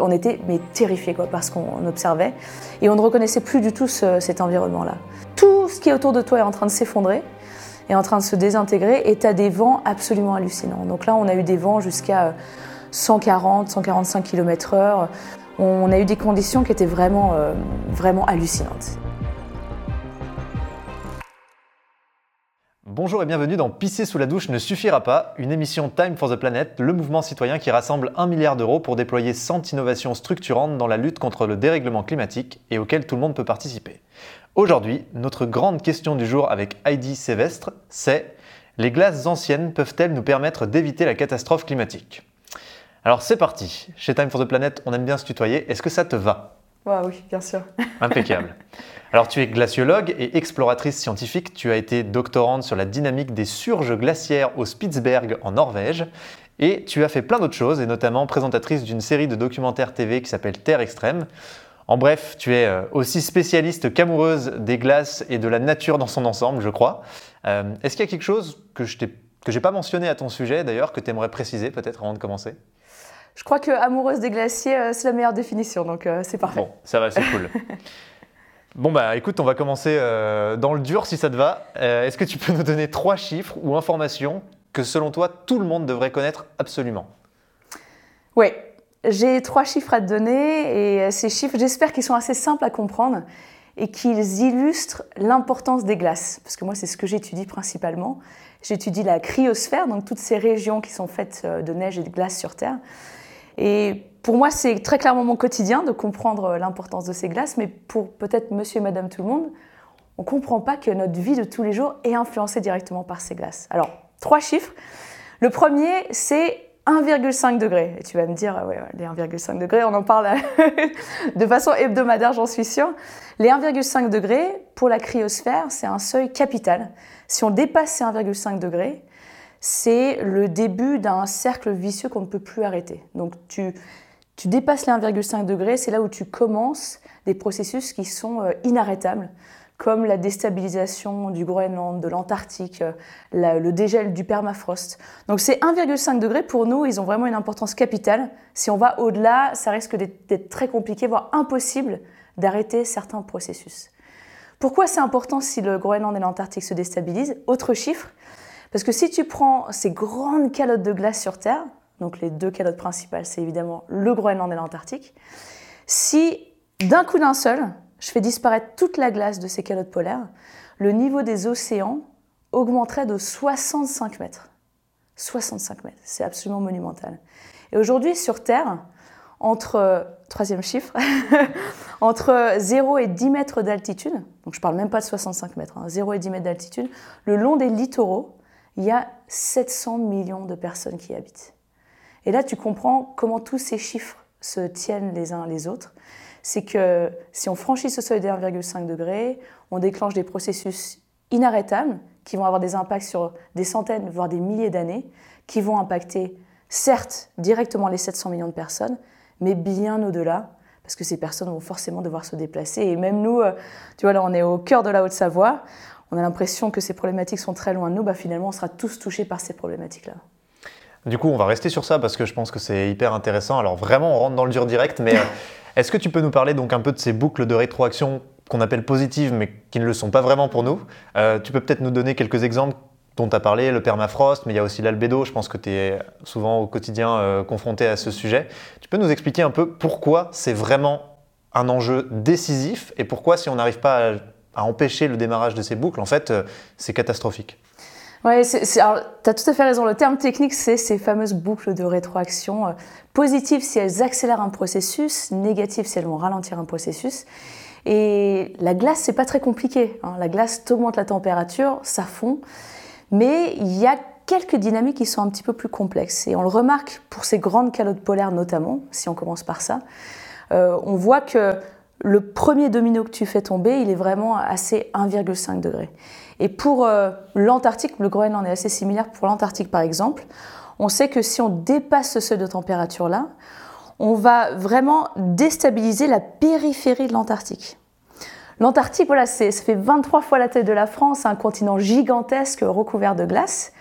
On était mais terrifiés quoi, parce qu'on observait et on ne reconnaissait plus du tout cet environnement-là. Tout ce qui est autour de toi est en train de s'effondrer, est en train de se désintégrer et tu as des vents absolument hallucinants. Donc là, on a eu des vents jusqu'à 140, 145 km/h. On a eu des conditions qui étaient vraiment, euh, vraiment hallucinantes. Bonjour et bienvenue dans Pisser sous la douche ne suffira pas, une émission Time for the Planet, le mouvement citoyen qui rassemble un milliard d'euros pour déployer 100 innovations structurantes dans la lutte contre le dérèglement climatique et auquel tout le monde peut participer. Aujourd'hui, notre grande question du jour avec Heidi Sévestre, c'est les glaces anciennes peuvent-elles nous permettre d'éviter la catastrophe climatique? Alors c'est parti. Chez Time for the Planet, on aime bien se tutoyer. Est-ce que ça te va? Oui, bien sûr. Impeccable. Alors tu es glaciologue et exploratrice scientifique. Tu as été doctorante sur la dynamique des surges glaciaires au Spitzberg en Norvège. Et tu as fait plein d'autres choses, et notamment présentatrice d'une série de documentaires TV qui s'appelle Terre Extrême. En bref, tu es euh, aussi spécialiste qu'amoureuse des glaces et de la nature dans son ensemble, je crois. Euh, est-ce qu'il y a quelque chose que je n'ai pas mentionné à ton sujet d'ailleurs, que tu aimerais préciser peut-être avant de commencer? Je crois que amoureuse des glaciers, euh, c'est la meilleure définition, donc c'est parfait. Bon, ça va, c'est cool. Bon bah écoute, on va commencer dans le dur si ça te va. Est-ce que tu peux nous donner trois chiffres ou informations que selon toi tout le monde devrait connaître absolument? Oui, j'ai trois chiffres à te donner et ces chiffres, j'espère qu'ils sont assez simples à comprendre et qu'ils illustrent l'importance des glaces. Parce que moi, c'est ce que j'étudie principalement. J'étudie la cryosphère, donc toutes ces régions qui sont faites euh, de neige et de glace sur Terre. Et pour moi, c'est très clairement mon quotidien de comprendre l'importance de ces glaces, mais pour peut-être monsieur et madame tout le monde, on ne comprend pas que notre vie de tous les jours est influencée directement par ces glaces. Alors, trois chiffres. Le premier, c'est 1,5 degré. Et tu vas me dire, ouais, les 1,5 degrés, on en parle de façon hebdomadaire, j'en suis sûre. Les 1,5 degrés, pour la cryosphère, c'est un seuil capital. Si on dépasse ces 1,5 degrés, c'est le début d'un cercle vicieux qu'on ne peut plus arrêter. Donc tu, tu dépasses les 1,5 degrés, c'est là où tu commences des processus qui sont euh, inarrêtables comme la déstabilisation du Groenland, de l'Antarctique, euh, le dégel du permafrost. Donc ces 1,5 degrés, pour nous, ils ont vraiment une importance capitale. Si on va au-delà, ça risque d'être très compliqué, voire impossible d'arrêter certains processus. Pourquoi c'est important si le Groenland et l'Antarctique se déstabilisent? Autre chiffre, parce que si tu prends ces grandes calottes de glace sur Terre, donc les deux calottes principales, c'est évidemment le Groenland et l'Antarctique, si d'un coup d'un seul, je fais disparaître toute la glace de ces calottes polaires, le niveau des océans augmenterait de 65 mètres. 65 mètres, c'est absolument monumental. Et aujourd'hui, sur Terre, entre, troisième chiffre, entre 0 et 10 mètres d'altitude, donc je ne parle même pas de 65 mètres, 0 hein, et 10 mètres d'altitude, le long des littoraux, il y a 700 millions de personnes qui y habitent. Et là, tu comprends comment tous ces chiffres se tiennent les uns les autres c'est que si on franchit ce seuil des 1,5 degrés, on déclenche des processus inarrêtables qui vont avoir des impacts sur des centaines, voire des milliers d'années, qui vont impacter certes directement les 700 millions de personnes, mais bien au-delà, parce que ces personnes vont forcément devoir se déplacer. Et même nous, euh, tu vois, là, on est au cœur de la Haute-Savoie, on a l'impression que ces problématiques sont très loin de nous, bah, finalement, on sera tous touchés par ces problématiques-là. Du coup, on va rester sur ça parce que je pense que c'est hyper intéressant. Alors vraiment, on rentre dans le dur direct, mais euh, est-ce que tu peux nous parler donc un peu de ces boucles de rétroaction qu'on appelle positives, mais qui ne le sont pas vraiment pour nous? Euh, Tu peux peut-être nous donner quelques exemples dont tu as parlé, le permafrost, mais il y a aussi l'albédo. Je pense que tu es souvent au quotidien euh, confronté à ce sujet. Tu peux nous expliquer un peu pourquoi c'est vraiment un enjeu décisif et pourquoi, si on n'arrive pas à, empêcher le démarrage de ces boucles, en fait, c'est catastrophique oui, tu as tout à fait raison. Le terme technique, c'est ces fameuses boucles de rétroaction euh, positives si elles accélèrent un processus, négatives si elles vont ralentir un processus. Et la glace, c'est pas très compliqué. Hein. La glace augmente la température, ça fond. Mais il y a quelques dynamiques qui sont un petit peu plus complexes. Et on le remarque pour ces grandes calottes polaires notamment, si on commence par ça. Euh, on voit que le premier domino que tu fais tomber, il est vraiment assez 1,5 degré. Et pour euh, l'Antarctique, le Groenland est assez similaire pour l'Antarctique par exemple, on sait que si on dépasse ce seuil de température-là, on va vraiment déstabiliser la périphérie de l'Antarctique. L'Antarctique, voilà, ça fait 23 fois la taille de la France, un continent gigantesque recouvert de glace.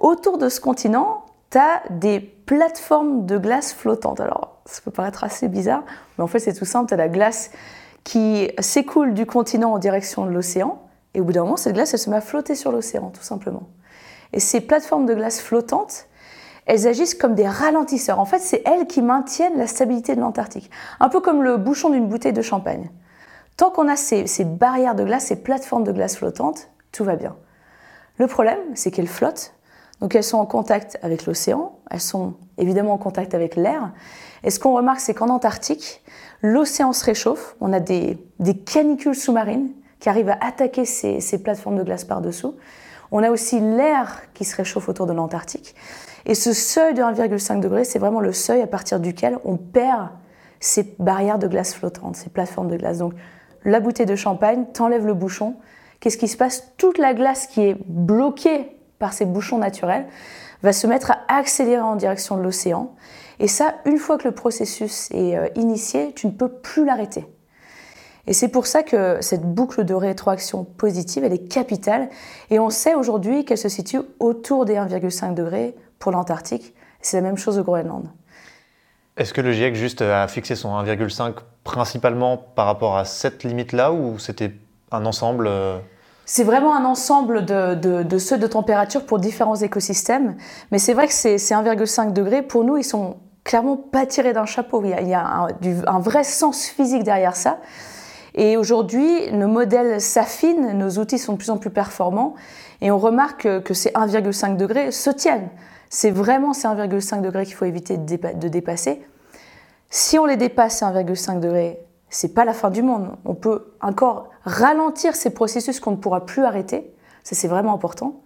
Autour de ce continent, tu as des plateformes de glace flottantes. Alors, Ça peut paraître assez bizarre, mais en fait c'est tout simple, tu as la glace qui s'écoule du continent en direction de l'océan, et au bout d'un moment, cette glace, elle se met à flotter sur l'océan, tout simplement. Et ces plateformes de glace flottantes, elles agissent comme des ralentisseurs. En fait, c'est elles qui maintiennent la stabilité de l'Antarctique. Un peu comme le bouchon d'une bouteille de champagne. Tant qu'on a ces, ces, barrières de glace, ces plateformes de glace flottantes, tout va bien. Le problème, c'est qu'elles flottent, donc elles sont en contact avec l'océan, elles sont évidemment en contact avec l'air. Et ce qu'on remarque, c'est qu'en Antarctique, l'océan se réchauffe, on a des, canicules sous-marines qui arrivent à attaquer ces, ces plateformes de glace par-dessous. On a aussi l'air qui se réchauffe autour de l'Antarctique. Et ce seuil de 1,5 degré, c'est vraiment le seuil à partir duquel on perd ces barrières de glace flottantes, ces plateformes de glace. Donc la bouteille de champagne, t'enlèves le bouchon. Qu'est-ce qui se passe? Toute la glace qui est bloquée par ces bouchons naturels va se mettre à accélérer en direction de l'océan. Et ça, une fois que le processus est euh, initié, tu ne peux plus l'arrêter. Et c'est pour ça que cette boucle de rétroaction positive, elle est capitale. Et on sait aujourd'hui qu'elle se situe autour des 1,5 degrés pour l'Antarctique. C'est la même chose au Groenland. Est-ce que le GIEC juste a fixé son 1,5 principalement par rapport à cette limite-là ou c'était un ensemble euh, c'est vraiment un ensemble de, de, ceux de température pour différents écosystèmes. Mais c'est vrai que ces, 1,5 degrés, pour nous, ils sont clairement pas tirés d'un chapeau. Il y a, un, vrai sens physique derrière ça. Et aujourd'hui, nos modèles s'affinent, nos outils sont de plus en plus performants, et on remarque que, que ces 1,5 degrés se tiennent. C'est vraiment ces 1,5 degrés qu'il faut éviter de, dépasser. Si on les dépasse, ces 1,5 degrés, c'est pas la fin du monde. On peut encore ralentir ces processus qu'on ne pourra plus arrêter. Ça, c'est vraiment important.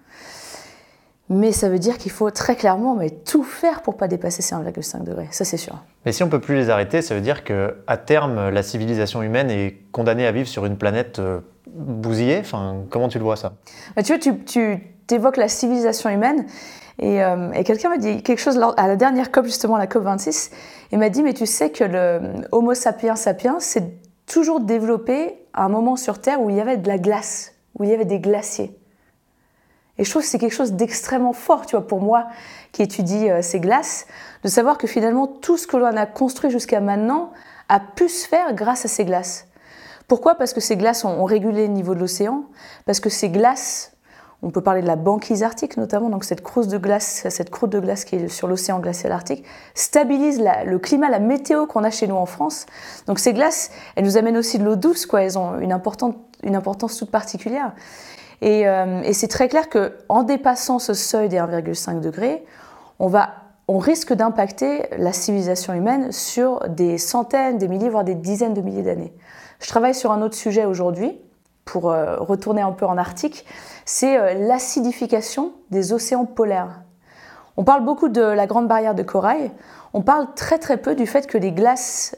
Mais ça veut dire qu'il faut très clairement mais tout faire pour pas dépasser ces 1,5 degrés. Ça, c'est sûr. Mais si on peut plus les arrêter, ça veut dire que à terme, la civilisation humaine est condamnée à vivre sur une planète euh, bousillée. Enfin, comment tu le vois ça? Bah, Tu vois, tu, tu évoques la civilisation humaine. Euh, et, quelqu'un m'a dit quelque chose à la dernière COP, justement, la COP 26. Il m'a dit, mais tu sais que le Homo sapiens sapiens s'est toujours développé à un moment sur Terre où il y avait de la glace, où il y avait des glaciers. Et je trouve que c'est quelque chose d'extrêmement fort, tu vois, pour moi qui étudie euh, ces glaces, de savoir que finalement tout ce que l'on a construit jusqu'à maintenant a pu se faire grâce à ces glaces. Pourquoi? Parce que ces glaces ont régulé le niveau de l'océan, parce que ces glaces on peut parler de la banquise arctique notamment, donc cette croûte de glace, cette croûte de glace qui est sur l'océan glacial arctique, stabilise le climat, la météo qu'on a chez nous en France. Donc ces glaces, elles nous amènent aussi de l'eau douce, quoi. Elles ont une, une importance toute particulière. Euh, et, c'est très clair que en dépassant ce seuil des 1,5 degrés, on risque d'impacter la civilisation humaine sur des centaines, des milliers, voire des dizaines de milliers d'années. Je travaille sur un autre sujet aujourd'hui, pour euh, retourner un peu en Arctique, c'est euh, l'acidification des océans polaires. On parle beaucoup de la grande barrière de corail, on parle très très peu du fait que les glaces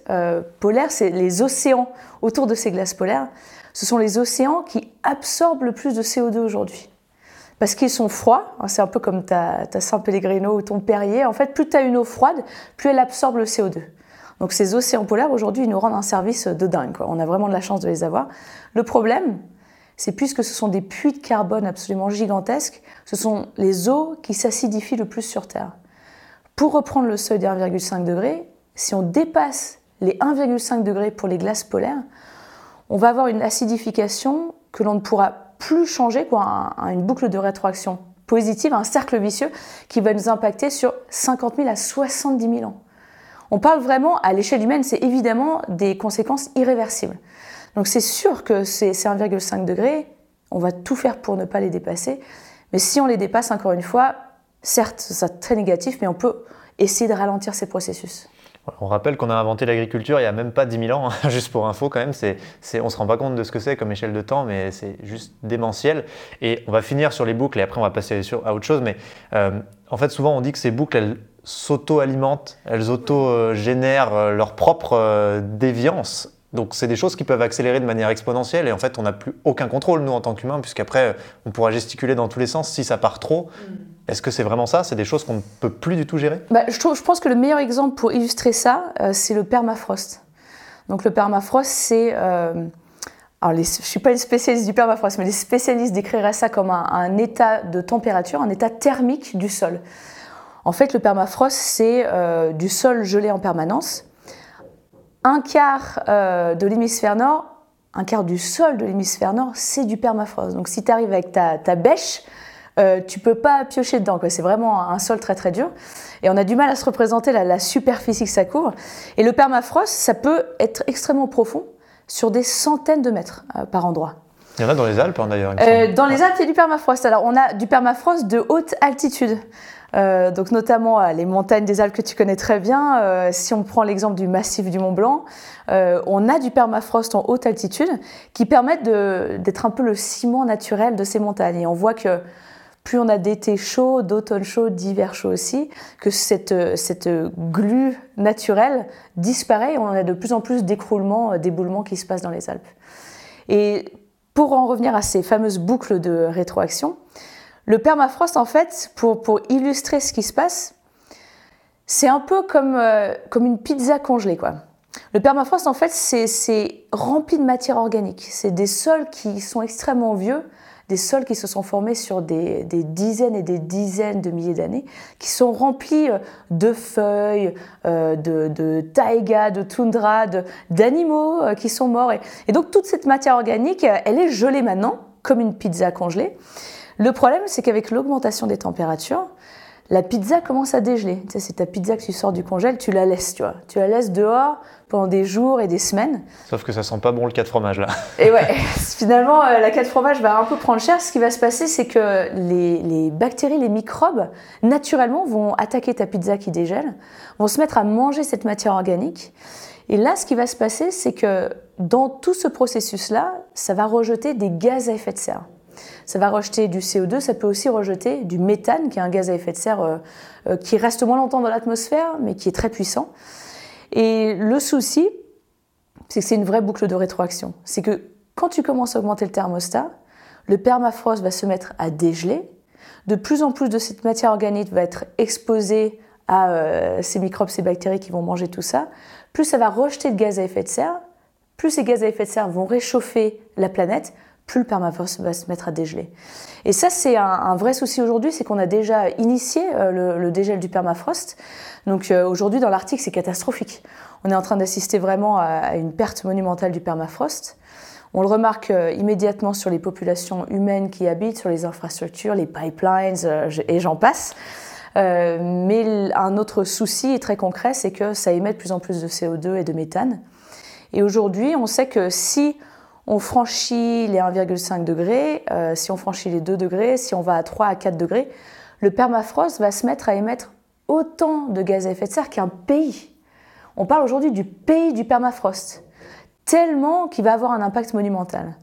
polaires, c'est les océans autour de ces glaces polaires, ce sont les océans qui absorbent le plus de CO2 aujourd'hui. Parce qu'ils sont froids, hein, c'est un peu comme ta, ta Saint Pellegrino ou ton Perrier, en fait plus tu as une eau froide, plus elle absorbe le CO2. Donc ces océans polaires, aujourd'hui, ils nous rendent un service de dingue. On a vraiment de la chance de les avoir. Le problème, c'est puisque ce sont des puits de carbone absolument gigantesques, ce sont les eaux qui s'acidifient le plus sur Terre. Pour reprendre le seuil des 1,5 degrés, si on dépasse les 1,5 degrés pour les glaces polaires, on va avoir une acidification que l'on ne pourra plus changer, quoi, une boucle de rétroaction positive, un cercle vicieux qui va nous impacter sur 50 000 à 70 000 ans. On parle vraiment, à l'échelle humaine, c'est évidemment des conséquences irréversibles. Donc c'est sûr que ces 1,5 degrés, on va tout faire pour ne pas les dépasser. Mais si on les dépasse, encore une fois, certes, c'est très négatif, mais on peut essayer de ralentir ces processus. On rappelle qu'on a inventé l'agriculture il n'y a même pas 10 000 ans, hein, juste pour info quand même. C'est, on ne se rend pas compte de ce que c'est comme échelle de temps, mais c'est juste démentiel. Et on va finir sur les boucles et après on va passer sur, à autre chose. Mais euh, en fait, souvent on dit que ces boucles, elles s'auto-alimentent, elles auto-génèrent euh, leur propre euh, déviance. Donc c'est des choses qui peuvent accélérer de manière exponentielle et en fait on n'a plus aucun contrôle nous en tant qu'humains puisqu'après on pourra gesticuler dans tous les sens si ça part trop. Mm. Est-ce que c'est vraiment ça? C'est des choses qu'on ne peut plus du tout gérer? Bah, je, pense que le meilleur exemple pour illustrer ça, euh, c'est le permafrost. Donc le permafrost, c'est... Euh, alors je ne suis pas une spécialiste du permafrost, mais les spécialistes décriraient ça comme un, état de température, un état thermique du sol. En fait, le permafrost, c'est euh, du sol gelé en permanence un quart de l'hémisphère nord, un quart du sol de l'hémisphère nord, c'est du permafrost. Donc si tu arrives avec ta bêche, euh, tu peux pas piocher dedans. C'est vraiment un sol très très dur. Et on a du mal à se représenter la, superficie que ça couvre. Et le permafrost, ça peut être extrêmement profond sur des centaines de mètres euh, par endroit. Il y en a dans les Alpes hein, d'ailleurs. Euh, dans les Alpes, il y a du permafrost. Alors on a du permafrost de haute altitude. donc notamment les montagnes des Alpes que tu connais très bien. si on prend l'exemple du massif du Mont Blanc, on a du permafrost en haute altitude qui permettent d'être un peu le ciment naturel de ces montagnes. Et on voit que plus on a d'été chaud, d'automne chaud, d'hiver chaud aussi, que cette, cette glu naturelle disparaît on a de plus en plus d'écroulements, euh, d'éboulements qui se passent dans les Alpes. Et pour en revenir à ces fameuses boucles de rétroaction, le permafrost, en fait, pour, pour illustrer ce qui se passe, c'est un peu comme, euh, comme une pizza congelée, quoi. Le permafrost, en fait, c'est rempli de matière organique. C'est des sols qui sont extrêmement vieux, des sols qui se sont formés sur des, dizaines et des dizaines de milliers d'années, qui sont remplis euh, de feuilles, euh, de, taïga, de toundra, d'animaux euh, qui sont morts. Et, donc toute cette matière organique, elle est gelée maintenant, comme une pizza congelée. Le problème, c'est qu'avec l'augmentation des températures, la pizza commence à dégeler. Tu sais, c'est ta pizza que tu sors du congèle, tu la laisses, tu vois. Tu la laisses dehors pendant des jours et des semaines. Sauf que ça sent pas bon le 4 fromage là. Et ouais, finalement, euh, la 4 fromage va un peu prendre cher. Ce qui va se passer, c'est que les, bactéries, les microbes, naturellement, vont attaquer ta pizza qui dégèle, vont se mettre à manger cette matière organique. Et là, ce qui va se passer, c'est que dans tout ce processus-là, ça va rejeter des gaz à effet de serre. Ça va rejeter du CO2, ça peut aussi rejeter du méthane, qui est un gaz à effet de serre euh, euh, qui reste moins longtemps dans l'atmosphère, mais qui est très puissant. Et le souci, c'est que c'est une vraie boucle de rétroaction. C'est que quand tu commences à augmenter le thermostat, le permafrost va se mettre à dégeler. De plus en plus de cette matière organique va être exposée à euh, ces microbes, ces bactéries qui vont manger tout ça. Plus ça va rejeter de gaz à effet de serre, plus ces gaz à effet de serre vont réchauffer la planète, plus le permafrost va se mettre à dégeler. Et ça, c'est un, vrai souci aujourd'hui, c'est qu'on a déjà initié euh, le, dégel du permafrost. Donc euh, aujourd'hui, dans l'Arctique, c'est catastrophique. On est en train d'assister vraiment à, une perte monumentale du permafrost. On le remarque euh, immédiatement sur les populations humaines qui habitent, sur les infrastructures, les pipelines, et j'en passe. mais un autre souci très concret, c'est que ça émet de plus en plus de CO2 et de méthane. Et aujourd'hui, on sait que si on franchit les 1,5 degrés, euh, si on franchit les 2 degrés, si on va à 3 à 4 degrés, le permafrost va se mettre à émettre autant de gaz à effet de serre qu'un pays. On parle aujourd'hui du pays du permafrost, tellement qu'il va avoir un impact monumental.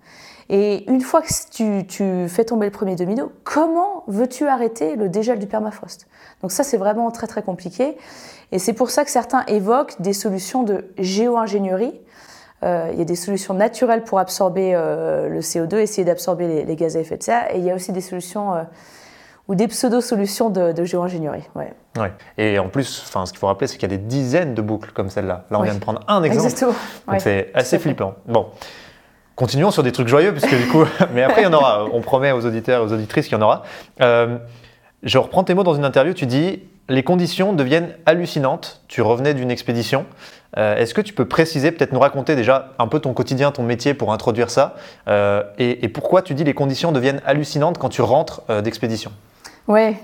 Et une fois que tu, fais tomber le premier domino, comment veux-tu arrêter le dégel du permafrost? Donc ça, c'est vraiment très très compliqué. Et c'est pour ça que certains évoquent des solutions de géo-ingénierie il y a des solutions naturelles pour absorber euh, le CO2, essayer d'absorber les, gaz à effet de serre. Et il y a aussi des solutions euh, ou des pseudo-solutions de, de géo-ingénierie. Ouais. Ouais. Et en plus, ce qu'il faut rappeler, c'est qu'il y a des dizaines de boucles comme celle-là. Là, on vient de prendre un exemple. Exactement. Donc c'est assez flippant. Bon. Continuons sur des trucs joyeux, puisque du coup, mais après, il y en aura. On promet aux auditeurs et aux auditrices qu'il y en aura. je reprends tes mots dans une interview. Tu dis les conditions deviennent hallucinantes. Tu revenais d'une expédition. Euh, est-ce que tu peux préciser, peut-être nous raconter déjà un peu ton quotidien, ton métier pour introduire ça euh, et, pourquoi tu dis les conditions deviennent hallucinantes quand tu rentres euh, d'expédition? Oui.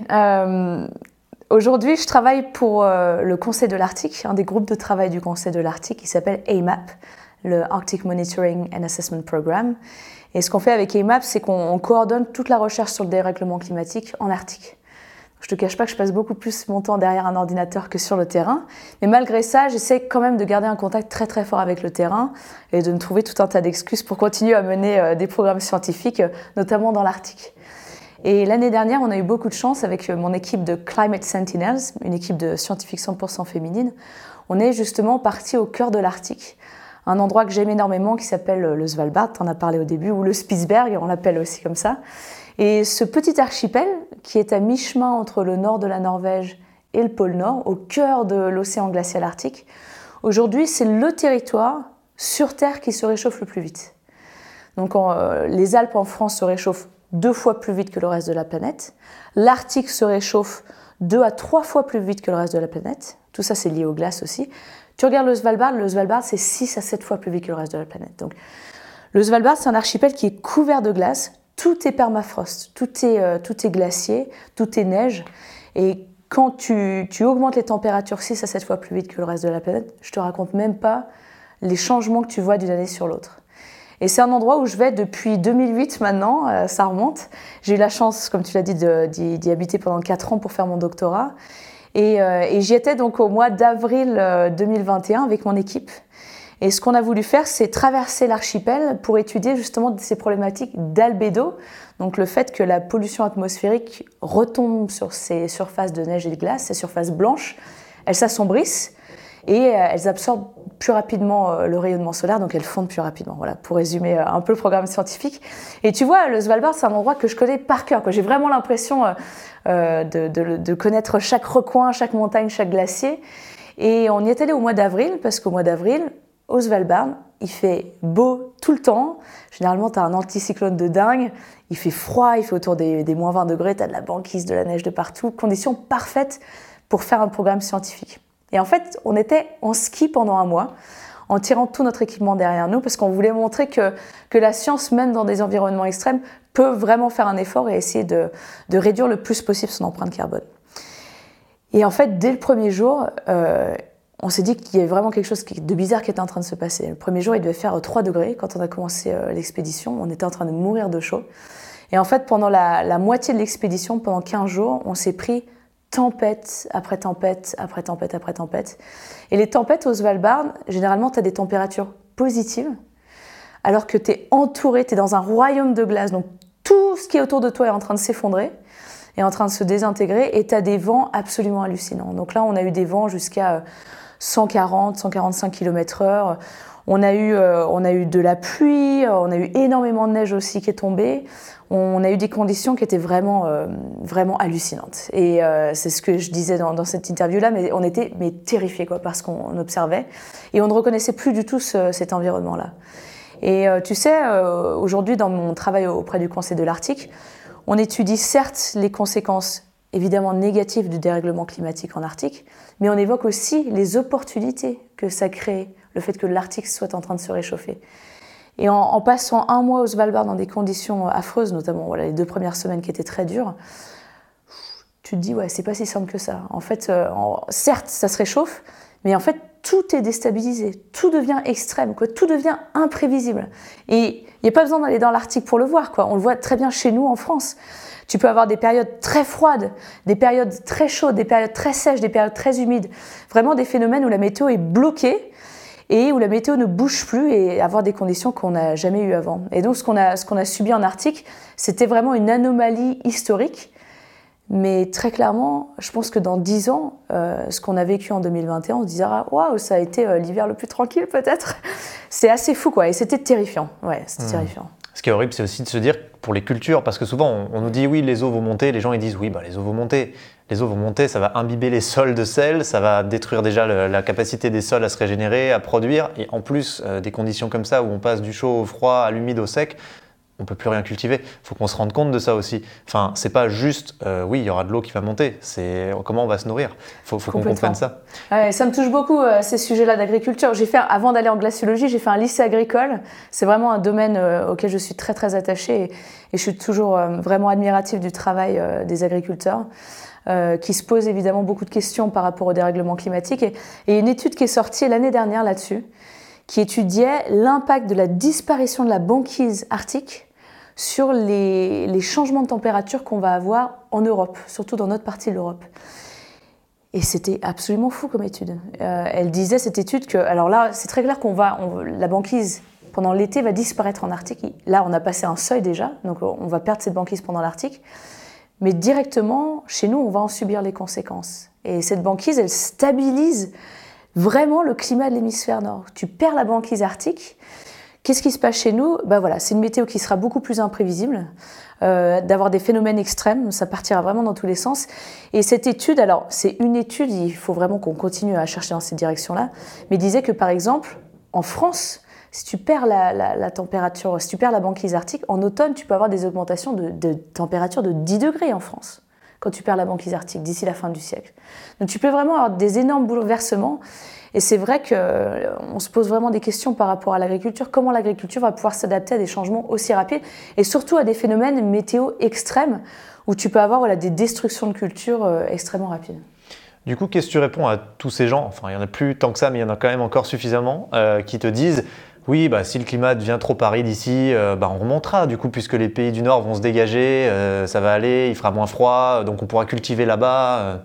Aujourd'hui, je travaille pour le Conseil de l'Arctique, un des groupes de travail du Conseil de l'Arctique qui s'appelle AMAP, le Arctic Monitoring and Assessment Program. Et ce qu'on fait avec AMAP, c'est qu'on coordonne toute la recherche sur le dérèglement climatique en Arctique. Je te cache pas que je passe beaucoup plus mon temps derrière un ordinateur que sur le terrain. Mais malgré ça, j'essaie quand même de garder un contact très très fort avec le terrain et de me trouver tout un tas d'excuses pour continuer à mener euh, des programmes scientifiques, euh, notamment dans l'Arctique. Et l'année dernière, on a eu beaucoup de chance avec euh, mon équipe de Climate Sentinels, une équipe de scientifiques 100% féminine. On est justement parti au cœur de l'Arctique, un endroit que j'aime énormément qui s'appelle le Svalbard, on en as parlé au début, ou le Spitsberg, on l'appelle aussi comme ça. Et ce petit archipel, qui est à mi-chemin entre le nord de la Norvège et le pôle Nord, au cœur de l'océan glacial arctique, aujourd'hui, c'est le territoire sur Terre qui se réchauffe le plus vite. Donc euh, les Alpes en France se réchauffent deux fois plus vite que le reste de la planète. L'Arctique se réchauffe deux à trois fois plus vite que le reste de la planète. Tout ça, c'est lié aux glaces aussi. Tu regardes le Svalbard, le Svalbard c'est 6 à 7 fois plus vite que le reste de la planète. Donc, le Svalbard, c'est un archipel qui est couvert de glace. Tout est permafrost, tout est, euh, tout est glacier, tout est neige. Et quand tu, tu, augmentes les températures 6 à 7 fois plus vite que le reste de la planète, je te raconte même pas les changements que tu vois d'une année sur l'autre. Et c'est un endroit où je vais depuis 2008 maintenant, euh, ça remonte. J'ai eu la chance, comme tu l'as dit, d'y habiter pendant 4 ans pour faire mon doctorat. Et, euh, et j'y étais donc au mois d'avril 2021 avec mon équipe. Et ce qu'on a voulu faire, c'est traverser l'archipel pour étudier justement ces problématiques d'albédo, donc le fait que la pollution atmosphérique retombe sur ces surfaces de neige et de glace, ces surfaces blanches, elles s'assombrissent et euh, elles absorbent plus rapidement euh, le rayonnement solaire, donc elles fondent plus rapidement. Voilà, pour résumer euh, un peu le programme scientifique. Et tu vois, le Svalbard, c'est un endroit que je connais par cœur. J'ai vraiment l'impression de, de, de, connaître chaque recoin, chaque montagne, chaque glacier. Et on y est allé au mois d'avril, parce qu'au mois d'avril, au Svalbard, il fait beau tout le temps. Généralement, tu as un anticyclone de dingue. Il fait froid, il fait autour des, moins 20 degrés, tu as de la banquise, de la neige de partout. Conditions parfaites pour faire un programme scientifique. Et en fait, on était en ski pendant un mois, en tirant tout notre équipement derrière nous, parce qu'on voulait montrer que, que la science, même dans des environnements extrêmes, peut vraiment faire un effort et essayer de, de réduire le plus possible son empreinte carbone. Et en fait, dès le premier jour, euh, on s'est dit qu'il y avait vraiment quelque chose de bizarre qui était en train de se passer. Le premier jour, il devait faire 3 degrés. Quand on a commencé euh, l'expédition, on était en train de mourir de chaud. Et en fait, pendant la, moitié de l'expédition, pendant 15 jours, on s'est pris tempête après tempête, après tempête, après tempête. Et les tempêtes au Svalbard, généralement, tu as des températures positives, alors que tu es entouré, tu es dans un royaume de glace. Donc tout ce qui est autour de toi est en train de s'effondrer, est en train de se désintégrer, et tu as des vents absolument hallucinants. Donc là, on a eu des vents jusqu'à 140, 145 km/h. On a, eu, euh, on a eu de la pluie, on a eu énormément de neige aussi qui est tombée. On a eu des conditions qui étaient vraiment, euh, vraiment hallucinantes. Et euh, c'est ce que je disais dans, cette interview-là, mais on était mais terrifiés quoi, parce qu'on observait. Et on ne reconnaissait plus du tout cet environnement-là. Et tu sais, aujourd'hui, dans mon travail auprès du Conseil de l'Arctique, on étudie certes les conséquences évidemment négatives du dérèglement climatique en Arctique, mais on évoque aussi les opportunités que ça crée, le fait que l'Arctique soit en train de se réchauffer. Et en, passant un mois au Svalbard dans des conditions affreuses, notamment les deux premières semaines qui étaient très dures, tu te dis, ouais, c'est pas si simple que ça. En fait, euh, certes, ça se réchauffe, mais en fait, tout est déstabilisé, tout devient extrême, quoi, tout devient imprévisible. Et il n'y a pas besoin d'aller dans l'Arctique pour le voir, quoi. on le voit très bien chez nous en France. Tu peux avoir des périodes très froides, des périodes très chaudes, des périodes très sèches, des périodes très humides. Vraiment des phénomènes où la météo est bloquée et où la météo ne bouge plus et avoir des conditions qu'on n'a jamais eues avant. Et donc ce qu'on a, qu'on a subi en Arctique, c'était vraiment une anomalie historique. Mais très clairement, je pense que dans dix ans, euh, ce qu'on a vécu en 2021, on se dira waouh, ça a été euh, l'hiver le plus tranquille peut-être. C'est assez fou quoi, et c'était terrifiant. Ouais, c'était mmh. terrifiant. Ce qui est horrible, c'est aussi de se dire pour les cultures, parce que souvent on, nous dit oui, les eaux vont monter, les gens ils disent oui, bah, les eaux vont monter. Les eaux vont monter, ça va imbiber les sols de sel, ça va détruire déjà la capacité des sols à se régénérer, à produire, et en plus euh, des conditions comme ça où on passe du chaud au froid, à l'humide au sec, on peut plus rien cultiver. Il faut qu'on se rende compte de ça aussi. Enfin, c'est pas juste, euh, oui, il y aura de l'eau qui va monter. C'est comment on va se nourrir. Il faut, qu'on comprenne ça. ça me touche beaucoup euh, ces sujets-là d'agriculture. J'ai fait, avant d'aller en glaciologie, j'ai fait un lycée agricole. C'est vraiment un domaine euh, auquel je suis très très attachée et, je suis toujours vraiment admirative du travail des agriculteurs. qui se posent évidemment beaucoup de questions par rapport au dérèglement climatique. Et, et une étude qui est sortie l'année dernière là-dessus, qui étudiait l'impact de la disparition de la banquise arctique sur les, changements de température qu'on va avoir en Europe, surtout dans notre partie de l'Europe. Et c'était absolument fou comme étude. Euh, elle disait cette étude que, alors là, c'est très clair qu'on va, la banquise pendant l'été va disparaître en Arctique. Là, on a passé un seuil déjà, donc on va perdre cette banquise pendant l'Arctique. Mais directement, chez nous, on va en subir les conséquences. Et cette banquise, elle stabilise vraiment le climat de l'hémisphère nord. Tu perds la banquise arctique, Qu'est-ce qui se passe chez nous? Ben voilà, C'est une météo qui sera beaucoup plus imprévisible, euh, d'avoir des phénomènes extrêmes, ça partira vraiment dans tous les sens. Et cette étude, alors c'est une étude, il faut vraiment qu'on continue à chercher dans cette direction-là, mais disait que par exemple, en France, si tu perds la, température, si tu perds la banquise arctique, en automne, tu peux avoir des augmentations de, de température de 10 degrés en France quand tu perds la banquise arctique d'ici la fin du siècle. Donc tu peux vraiment avoir des énormes bouleversements Et c'est vrai qu'on se pose vraiment des questions par rapport à l'agriculture. Comment l'agriculture va pouvoir s'adapter à des changements aussi rapides et surtout à des phénomènes météo extrêmes où tu peux avoir des destructions de culture euh, extrêmement rapides. Du coup, qu'est-ce que tu réponds à tous ces gens? Enfin, il n'y en a plus tant que ça, mais il y en a quand même encore suffisamment euh, qui te disent oui, bah, si le climat devient trop aride ici, euh, bah, on remontera du coup, puisque les pays du Nord vont se dégager, ça va aller, il fera moins froid, donc on pourra cultiver là-bas.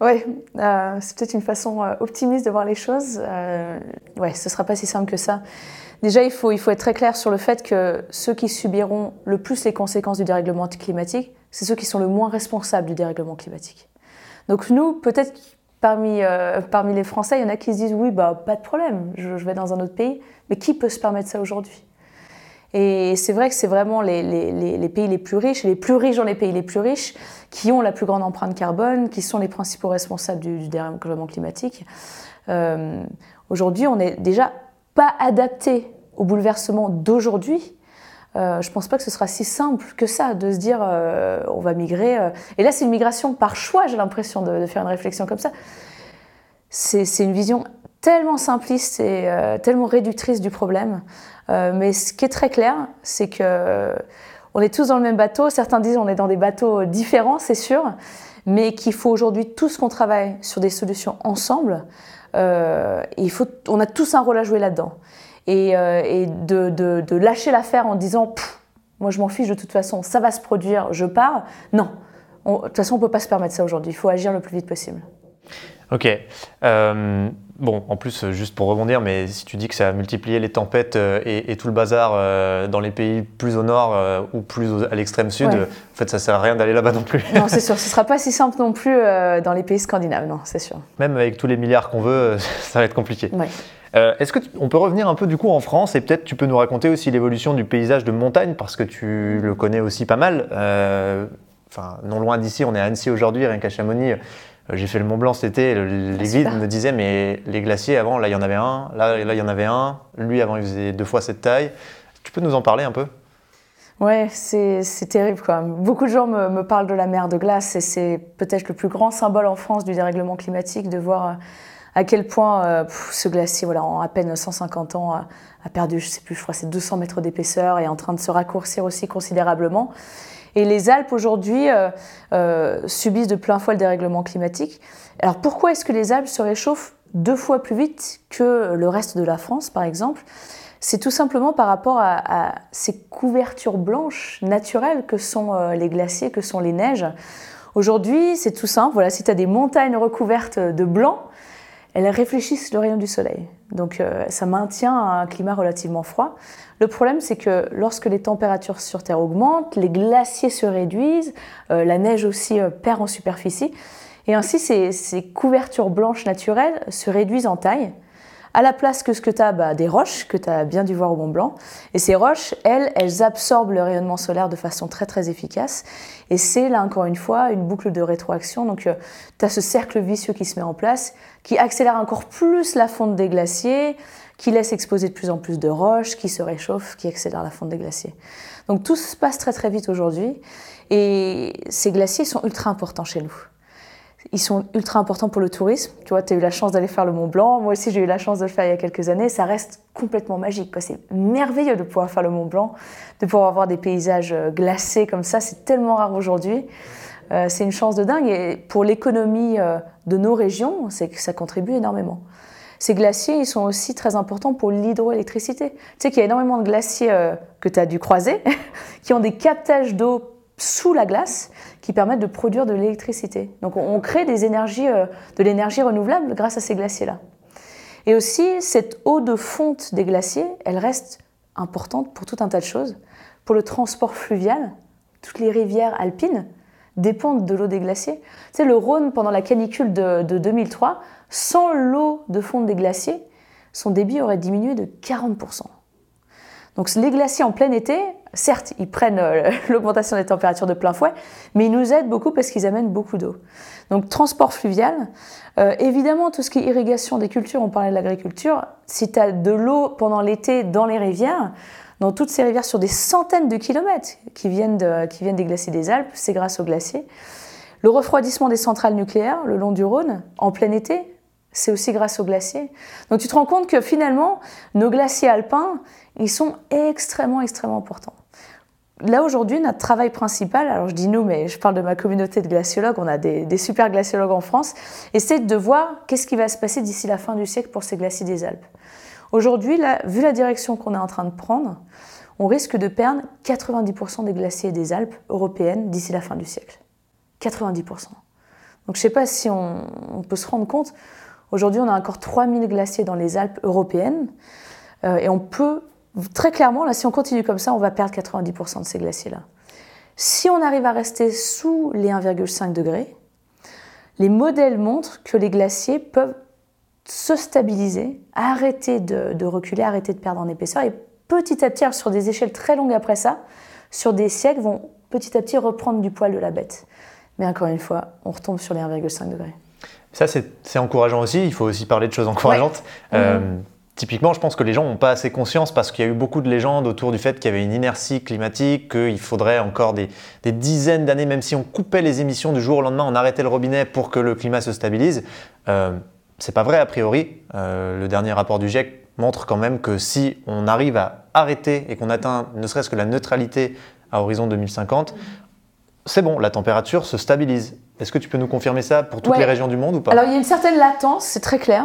Oui, euh, c'est peut-être une façon euh, optimiste de voir les choses. Euh, ouais, ce ne sera pas si simple que ça. Déjà, il faut, il faut être très clair sur le fait que ceux qui subiront le plus les conséquences du dérèglement climatique, c'est ceux qui sont le moins responsables du dérèglement climatique. Donc nous, peut-être parmi, parmi les Français, il y en a qui se disent oui, bah, pas de problème, je vais dans un autre pays. Mais qui peut se permettre ça aujourd'hui? Et c'est vrai que c'est vraiment les, pays les plus riches, les plus riches dans les pays les plus riches, qui ont la plus grande empreinte carbone, qui sont les principaux responsables du, dérèglement climatique. Euh, aujourd'hui, on n'est déjà pas adapté au bouleversement d'aujourd'hui. Euh, je pense pas que ce sera si simple que ça de se dire euh, on va migrer. Et là, c'est une migration par choix, j'ai l'impression de, de, faire une réflexion comme ça. C'est une vision tellement simpliste et tellement réductrice du problème. Euh, mais ce qui est très clair, c'est que euh, on est tous dans le même bateau. Certains disent on est dans des bateaux différents, c'est sûr, mais qu'il faut aujourd'hui tous qu'on travaille sur des solutions ensemble. Euh, il faut, on a tous un rôle à jouer là-dedans. Et, de, lâcher l'affaire en disant moi je m'en fiche de toute façon, ça va se produire, je pars. Non, de toute façon on peut pas se permettre ça aujourd'hui. Il faut agir le plus vite possible. Ok. Euh, bon, en plus, juste pour rebondir, mais si tu dis que ça a multiplié les tempêtes euh, et, tout le bazar euh, dans les pays plus au nord ou plus à l'extrême sud, en fait, ça sert à rien d'aller là-bas non plus. non, c'est sûr. Ce sera pas si simple non plus dans les pays scandinaves, non, c'est sûr. Même avec tous les milliards qu'on veut, ça va être compliqué. Est-ce qu'on peut revenir un peu du coup en France et peut-être tu peux nous raconter aussi l'évolution du paysage de montagne parce que tu le connais aussi pas mal. Enfin, non loin d'ici, on est à Annecy aujourd'hui, rien qu'à Chamonix euh, j'ai fait le Mont Blanc cet été, les ah, guides me disaient mais les glaciers avant, là il y en avait un, là, là il y en avait un, lui avant il faisait deux fois cette taille. Tu peux nous en parler un peu? Ouais, c'est terrible quoi. Beaucoup de gens me, me, parlent de la mer de glace et c'est peut-être le plus grand symbole en France du dérèglement climatique de voir euh, à quel point euh, ce glacier, voilà, en à peine 150 ans, a, a perdu, je sais plus, je crois c'est 200 mètres d'épaisseur et est en train de se raccourcir aussi considérablement. Et les Alpes aujourd'hui euh, euh, subissent de plein fouet le dérèglement climatique. Alors pourquoi est-ce que les Alpes se réchauffent deux fois plus vite que le reste de la France, par exemple? C'est tout simplement par rapport à, ces couvertures blanches naturelles que sont euh, les glaciers, que sont les neiges. Aujourd'hui, c'est tout simple. Voilà, si tu as des montagnes recouvertes de blanc, elles réfléchissent le rayon du soleil. Donc euh, ça maintient un climat relativement froid. Le problème, c'est que lorsque les températures sur Terre augmentent, les glaciers se réduisent, euh, la neige aussi euh, perd en superficie, et ainsi ces, ces, couvertures blanches naturelles se réduisent en taille. À la place que ce que tu as, bah, des roches, que tu as bien dû voir au Mont Blanc. Et ces roches, elles, elles absorbent le rayonnement solaire de façon très très efficace. Et c'est là encore une fois une boucle de rétroaction. Donc euh, tu as ce cercle vicieux qui se met en place, qui accélère encore plus la fonte des glaciers, qui laisse exposer de plus en plus de roches, qui se réchauffe, qui accélère la fonte des glaciers. Donc tout se passe très très vite aujourd'hui. Et ces glaciers sont ultra importants chez nous ils sont ultra importants pour le tourisme. Tu vois, tu as eu la chance d'aller faire le Mont Blanc. Moi aussi, j'ai eu la chance de le faire il y a quelques années. Ça reste complètement magique. C'est merveilleux de pouvoir faire le Mont Blanc, de pouvoir avoir des paysages euh, glacés comme ça. C'est tellement rare aujourd'hui. Euh, c'est une chance de dingue. Et pour l'économie euh, de nos régions, ça contribue énormément. Ces glaciers, ils sont aussi très importants pour l'hydroélectricité. Tu sais qu'il y a énormément de glaciers que tu as dû croiser qui ont des captages d'eau sous la glace qui permettent de produire de l'électricité. Donc on, crée des énergies, euh, de l'énergie renouvelable grâce à ces glaciers-là. Et aussi, cette eau de fonte des glaciers, elle reste importante pour tout un tas de choses. Pour le transport fluvial, toutes les rivières alpines dépendent de l'eau des glaciers. Tu sais, le Rhône, pendant la canicule de, de 2003, sans l'eau de fonte des glaciers, son débit aurait diminué de 40%. Donc les glaciers en plein été, certes, ils prennent euh, l'augmentation des températures de plein fouet, mais ils nous aident beaucoup parce qu'ils amènent beaucoup d'eau. Donc transport fluvial, euh, évidemment tout ce qui est irrigation des cultures, on parlait de l'agriculture, si tu as de l'eau pendant l'été dans les rivières, dans toutes ces rivières sur des centaines de kilomètres qui viennent, qui viennent des glaciers des Alpes, c'est grâce aux glaciers. Le refroidissement des centrales nucléaires le long du Rhône, en plein été, c'est aussi grâce aux glaciers. Donc tu te rends compte que finalement, nos glaciers alpins, ils sont extrêmement, extrêmement importants. Là aujourd'hui, notre travail principal, alors je dis nous, mais je parle de ma communauté de glaciologues, on a des, super glaciologues en France, et c'est de voir qu'est-ce qui va se passer d'ici la fin du siècle pour ces glaciers des Alpes. Aujourd'hui, vu la direction qu'on est en train de prendre, on risque de perdre 90% des glaciers des Alpes européennes d'ici la fin du siècle. 90%. Donc je ne sais pas si on, peut se rendre compte, aujourd'hui on a encore 3000 glaciers dans les Alpes européennes, euh, et on peut très clairement, là, si on continue comme ça, on va perdre 90% de ces glaciers-là. Si on arrive à rester sous les 1,5 degrés, les modèles montrent que les glaciers peuvent se stabiliser, arrêter de, reculer, arrêter de perdre en épaisseur, et petit à petit, sur des échelles très longues après ça, sur des siècles, vont petit à petit reprendre du poil de la bête. Mais encore une fois, on retombe sur les 1,5 degrés. Ça, c'est encourageant aussi. Il faut aussi parler de choses encourageantes. Euh, mhm. Typiquement, je pense que les gens n'ont pas assez conscience parce qu'il y a eu beaucoup de légendes autour du fait qu'il y avait une inertie climatique, qu'il faudrait encore des, dizaines d'années, même si on coupait les émissions du jour au lendemain, on arrêtait le robinet pour que le climat se stabilise. Euh, c'est pas vrai a priori. Euh, le dernier rapport du GIEC montre quand même que si on arrive à arrêter et qu'on atteint ne serait-ce que la neutralité à horizon 2050, c'est bon, la température se stabilise. Est-ce que tu peux nous confirmer ça pour toutes les régions du monde ou pas? Alors il y a une certaine latence, c'est très clair.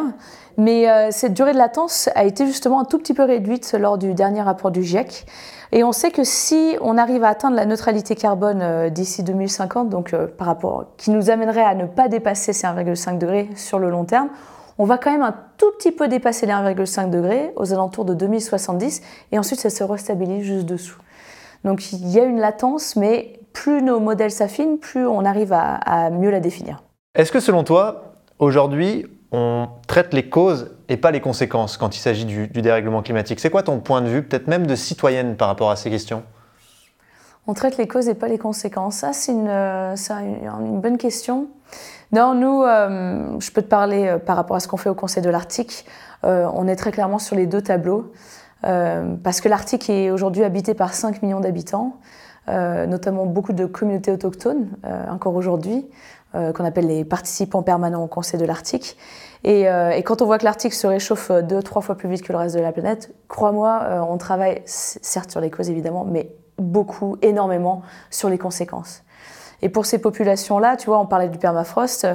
Mais euh, cette durée de latence a été justement un tout petit peu réduite lors du dernier rapport du GIEC. Et on sait que si on arrive à atteindre la neutralité carbone euh, d'ici 2050, donc euh, par rapport, qui nous amènerait à ne pas dépasser ces 1,5 degrés sur le long terme, on va quand même un tout petit peu dépasser les 1,5 degrés aux alentours de 2070, et ensuite ça se restabilise juste dessous. Donc il y a une latence, mais plus nos modèles s'affinent, plus on arrive à, à mieux la définir. Est-ce que selon toi, aujourd'hui, on traite les causes et pas les conséquences quand il s'agit du, dérèglement climatique. C'est quoi ton point de vue, peut-être même de citoyenne par rapport à ces questions? On traite les causes et pas les conséquences. Ça, c'est une, euh, bonne question. Non, nous, euh, je peux te parler euh, par rapport à ce qu'on fait au Conseil de l'Arctique. on est très clairement sur les deux tableaux. parce que l'Arctique est aujourd'hui habité par 5 millions d'habitants, notamment beaucoup de communautés autochtones, encore aujourd'hui. Euh, qu'on appelle les participants permanents au Conseil de l'Arctique. Euh, et, quand on voit que l'Arctique se réchauffe deux, trois fois plus vite que le reste de la planète, crois-moi, euh, on travaille certes sur les causes évidemment, mais beaucoup, énormément sur les conséquences. Et pour ces populations-là, tu vois, on parlait du permafrost,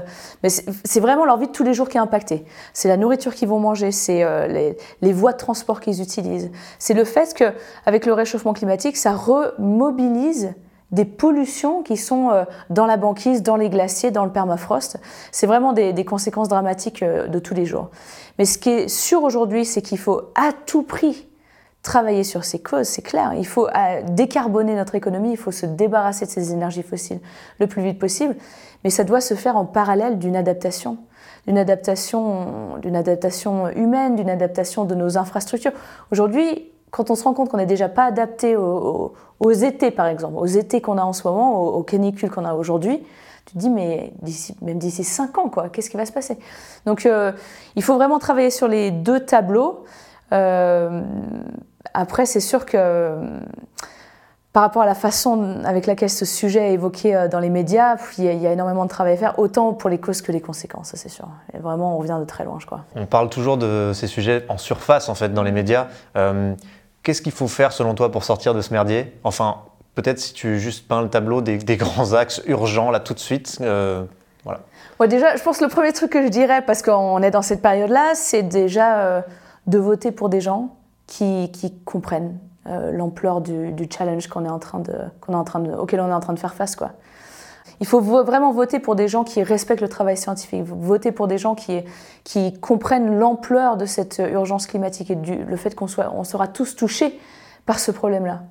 mais c'est vraiment leur vie de tous les jours qui est impactée. C'est la nourriture qu'ils vont manger, c'est les, les, voies de transport qu'ils utilisent. C'est le fait qu'avec le réchauffement climatique, ça remobilise des pollutions qui sont euh, dans la banquise, dans les glaciers, dans le permafrost. C'est vraiment des, conséquences dramatiques euh, de tous les jours. Mais ce qui est sûr aujourd'hui, c'est qu'il faut à tout prix travailler sur ces causes, c'est clair. Il faut euh, décarboner notre économie, il faut se débarrasser de ces énergies fossiles le plus vite possible. Mais ça doit se faire en parallèle d'une adaptation d'une adaptation, d'une adaptation humaine, d'une adaptation de nos infrastructures. Aujourd'hui, quand on se rend compte qu'on n'est déjà pas adapté aux, étés, par exemple, aux étés qu'on a en ce moment, aux, canicules qu'on a aujourd'hui, tu te dis, mais même d'ici 5 ans, quoi, qu'est-ce qui va se passer? Donc, euh, il faut vraiment travailler sur les deux tableaux. Euh, après, c'est sûr que par rapport à la façon avec laquelle ce sujet est évoqué euh, dans les médias, il y, a, énormément de travail à faire, autant pour les causes que les conséquences, c'est sûr. Vraiment, on revient de très loin, je crois. On parle toujours de ces sujets en surface, en fait, dans les médias. Qu'est-ce qu'il faut faire selon toi pour sortir de ce merdier? Enfin, peut-être si tu juste peins le tableau des, grands axes urgents là tout de suite. Euh, voilà. déjà, je pense que le premier truc que je dirais, parce qu'on est dans cette période-là, c'est déjà euh, de voter pour des gens qui, comprennent euh, l'ampleur du, challenge qu'on est en train de, qu'on est en train de, auquel on est en train de faire face, quoi. Il faut vraiment voter pour des gens qui respectent le travail scientifique, voter pour des gens qui, comprennent l'ampleur de cette urgence climatique et du, le fait qu'on on sera tous touchés par ce problème-là.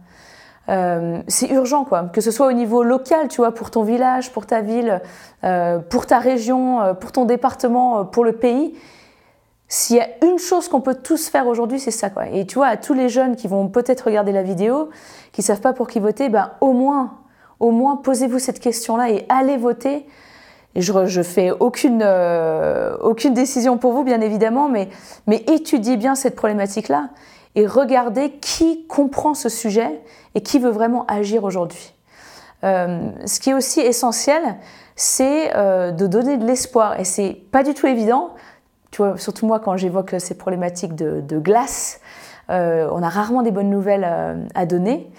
Euh, c'est urgent, quoi. Que ce soit au niveau local, tu vois, pour ton village, pour ta ville, euh, pour ta région, euh, pour ton département, pour le pays. S'il y a une chose qu'on peut tous faire aujourd'hui, c'est ça, quoi. Et tu vois, à tous les jeunes qui vont peut-être regarder la vidéo, qui savent pas pour qui voter, ben au moins au moins posez-vous cette question-là et allez voter. Je ne fais aucune, euh, aucune décision pour vous, bien évidemment, mais, étudiez bien cette problématique-là et regardez qui comprend ce sujet et qui veut vraiment agir aujourd'hui. ce qui est aussi essentiel, c'est de donner de l'espoir. Et c'est pas du tout évident. Surtout moi, quand j'évoque ces problématiques de glace, on a rarement des bonnes nouvelles à donner.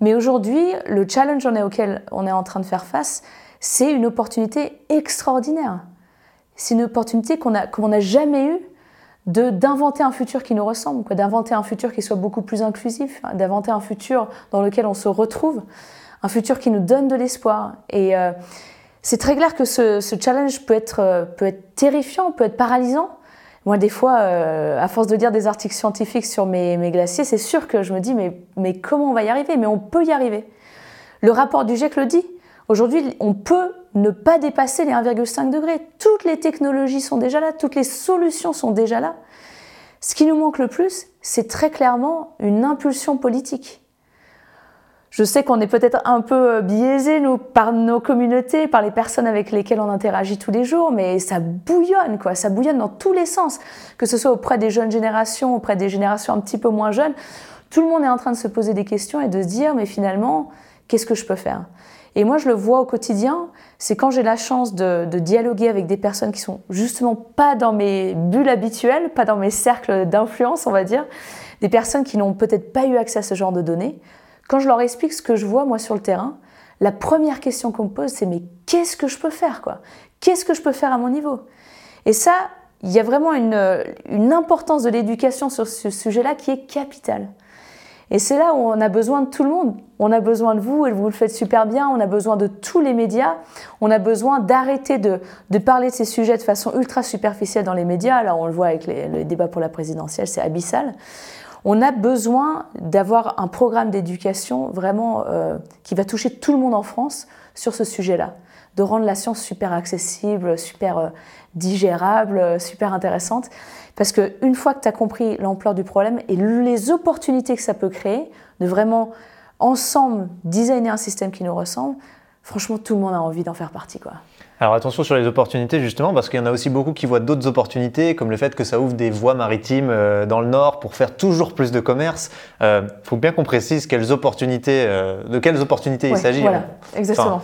Mais aujourd'hui, le challenge auquel on est en train de faire face, c'est une opportunité extraordinaire. C'est une opportunité qu'on n'a jamais eue d'inventer un futur qui nous ressemble, d'inventer un futur qui soit beaucoup plus inclusif, hein, d'inventer un futur dans lequel on se retrouve, un futur qui nous donne de l'espoir. Et euh, c'est très clair que ce, challenge peut être, euh, peut être terrifiant, peut être paralysant. Moi, des fois, euh, à force de lire des articles scientifiques sur mes, glaciers, c'est sûr que je me dis, mais, mais comment on va y arriver? Mais on peut y arriver. Le rapport du GIEC le dit. Aujourd'hui, on peut ne pas dépasser les 1,5 degrés. Toutes les technologies sont déjà là, toutes les solutions sont déjà là. Ce qui nous manque le plus, c'est très clairement une impulsion politique. Je sais qu'on est peut-être un peu biaisé, nous, par nos communautés, par les personnes avec lesquelles on interagit tous les jours, mais ça bouillonne, quoi. Ça bouillonne dans tous les sens. Que ce soit auprès des jeunes générations, auprès des générations un petit peu moins jeunes. Tout le monde est en train de se poser des questions et de se dire, mais finalement, qu'est-ce que je peux faire? Et moi, je le vois au quotidien, c'est quand j'ai la chance de, dialoguer avec des personnes qui sont justement pas dans mes bulles habituelles, pas dans mes cercles d'influence, on va dire, des personnes qui n'ont peut-être pas eu accès à ce genre de données. Quand je leur explique ce que je vois moi sur le terrain, la première question qu'on me pose, c'est mais qu'est-ce que je peux faire quoi? Qu'est-ce que je peux faire à mon niveau? Et ça, il y a vraiment une, une importance de l'éducation sur ce sujet-là qui est capitale. Et c'est là où on a besoin de tout le monde. On a besoin de vous, et vous le faites super bien, on a besoin de tous les médias, on a besoin d'arrêter de, de, parler de ces sujets de façon ultra superficielle dans les médias. Là, on le voit avec les, le débat pour la présidentielle, c'est abyssal. On a besoin d'avoir un programme d'éducation vraiment euh, qui va toucher tout le monde en France sur ce sujet-là, de rendre la science super accessible, super euh, digérable, super intéressante. Parce qu'une fois que tu as compris l'ampleur du problème et les opportunités que ça peut créer, de vraiment ensemble designer un système qui nous ressemble, franchement, tout le monde a envie d'en faire partie. Quoi. Alors attention sur les opportunités justement, parce qu'il y en a aussi beaucoup qui voient d'autres opportunités, comme le fait que ça ouvre des voies maritimes euh, dans le nord pour faire toujours plus de commerce. Il euh, faut bien qu'on précise quelles opportunités, euh, de quelles opportunités il s'agit. Voilà, exactement.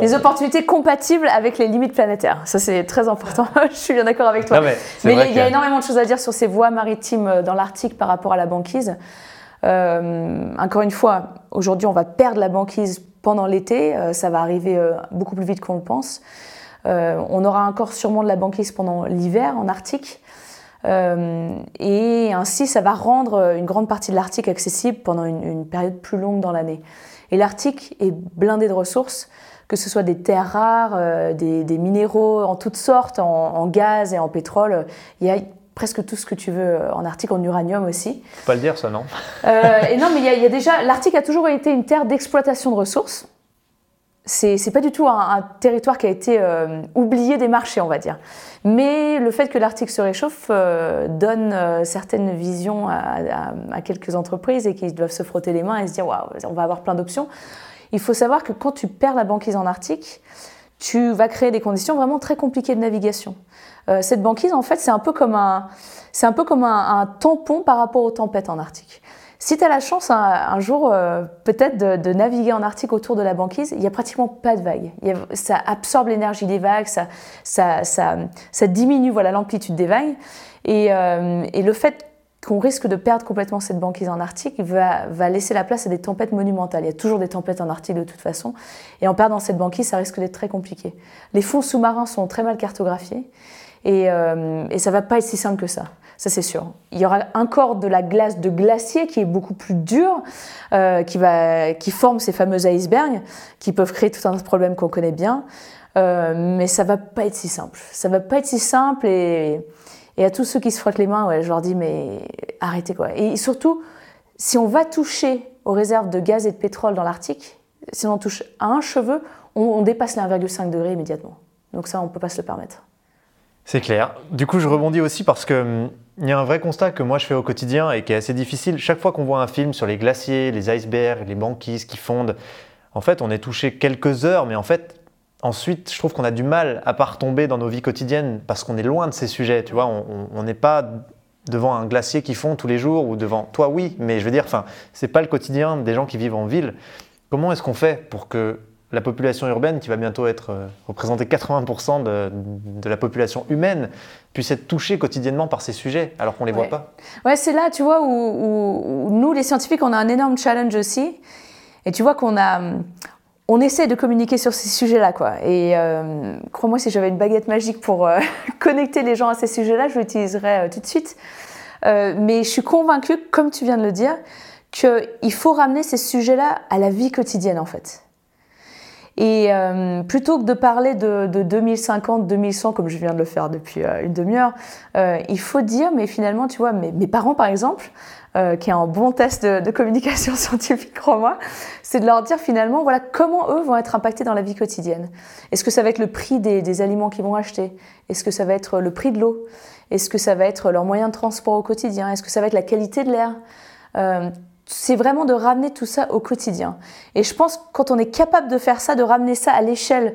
Les opportunités compatibles avec les limites planétaires. Ça, c'est très important. je suis bien d'accord avec toi. mais, il y, a énormément de choses à dire sur ces voies maritimes dans l'Arctique par rapport à la banquise. Encore une fois, aujourd'hui, on va perdre la banquise pendant l'été. Euh, ça va arriver beaucoup plus vite qu'on le pense. on aura encore sûrement de la banquise pendant l'hiver en Arctique. et ainsi, ça va rendre une grande partie de l'Arctique accessible pendant une, période plus longue dans l'année. Et l'Arctique est blindé de ressources que ce soit des terres rares, euh, des, minéraux en toutes sortes, en, gaz et en pétrole. Il y a presque tout ce que tu veux en Arctique, en uranium aussi. Faut pas le dire ça, non euh, Et non, mais il y, a, déjà, l'Arctique a toujours été une terre d'exploitation de ressources. C'est, c'est pas du tout un, territoire qui a été euh, oublié des marchés, on va dire. Mais le fait que l'Arctique se réchauffe donne certaines visions à, à, quelques entreprises et qui doivent se frotter les mains et se dire waouh, on va avoir plein d'options. Il faut savoir que quand tu perds la banquise en Arctique, tu vas créer des conditions vraiment très compliquées de navigation. Euh, cette banquise, en fait, c'est un peu comme un, c'est un peu comme un, tampon par rapport aux tempêtes en Arctique. Si tu as la chance un, jour euh, peut-être de, naviguer en Arctique autour de la banquise, il n'y a pratiquement pas de vagues. ça absorbe l'énergie des vagues, ça, ça, ça, ça diminue voilà l'amplitude des vagues. Et, euh, et le fait qu'on risque de perdre complètement cette banquise en Arctique va, va, laisser la place à des tempêtes monumentales. Il y a toujours des tempêtes en Arctique de toute façon. Et en perdant cette banquise, ça risque d'être très compliqué. Les fonds sous-marins sont très mal cartographiés et, euh, et ça va pas être si simple que ça. Ça, c'est sûr. Il y aura un corps de la glace de glacier qui est beaucoup plus dur, euh, qui, va, qui forme ces fameux icebergs qui peuvent créer tout un problème qu'on connaît bien. Euh, mais ça va pas être si simple. Ça va pas être si simple et et à tous ceux qui se frottent les mains, ouais, je leur dis, mais arrêtez quoi. Et surtout, si on va toucher aux réserves de gaz et de pétrole dans l'Arctique, si on touche à un cheveu, on, dépasse les 1,5 degrés immédiatement. Donc ça, on ne peut pas se le permettre. C'est clair. Du coup, je rebondis aussi parce qu'il hum, y a un vrai constat que moi je fais au quotidien et qui est assez difficile. Chaque fois qu'on voit un film sur les glaciers, les icebergs, les banquises qui fondent, en fait, on est touché quelques heures, mais en fait, Ensuite, je trouve qu'on a du mal à pas retomber dans nos vies quotidiennes parce qu'on est loin de ces sujets. Tu vois, on n'est pas devant un glacier qui fond tous les jours ou devant toi, oui, mais je veux dire, enfin, c'est pas le quotidien des gens qui vivent en ville. Comment est-ce qu'on fait pour que la population urbaine, qui va bientôt être euh, représenter 80% de, de, la population humaine, puisse être touchée quotidiennement par ces sujets, alors qu'on ne les voit pas? Ouais, c'est là, tu vois, où, nous, les scientifiques, on a un énorme challenge aussi. Et tu vois qu'on a, on essaie de communiquer sur ces sujets-là, quoi. Et euh, crois-moi, si j'avais une baguette magique pour euh, connecter les gens à ces sujets-là, je l'utiliserais tout de suite. mais je suis convaincue, comme tu viens de le dire, qu'il faut ramener ces sujets-là à la vie quotidienne, en fait. Et euh, plutôt que de parler de, 2050, 2100, comme je viens de le faire depuis euh, une demi-heure, euh, il faut dire, mais finalement, tu vois, mes parents, par exemple, qui est un bon test de, communication scientifique, crois-moi, c'est de leur dire finalement, voilà, comment eux vont être impactés dans la vie quotidienne. Est-ce que ça va être le prix des, aliments qu'ils vont acheter? Est-ce que ça va être le prix de l'eau? Est-ce que ça va être leur moyen de transport au quotidien? Est-ce que ça va être la qualité de l'air? C'est vraiment de ramener tout ça au quotidien. Et je pense que quand on est capable de faire ça, de ramener ça à l'échelle euh,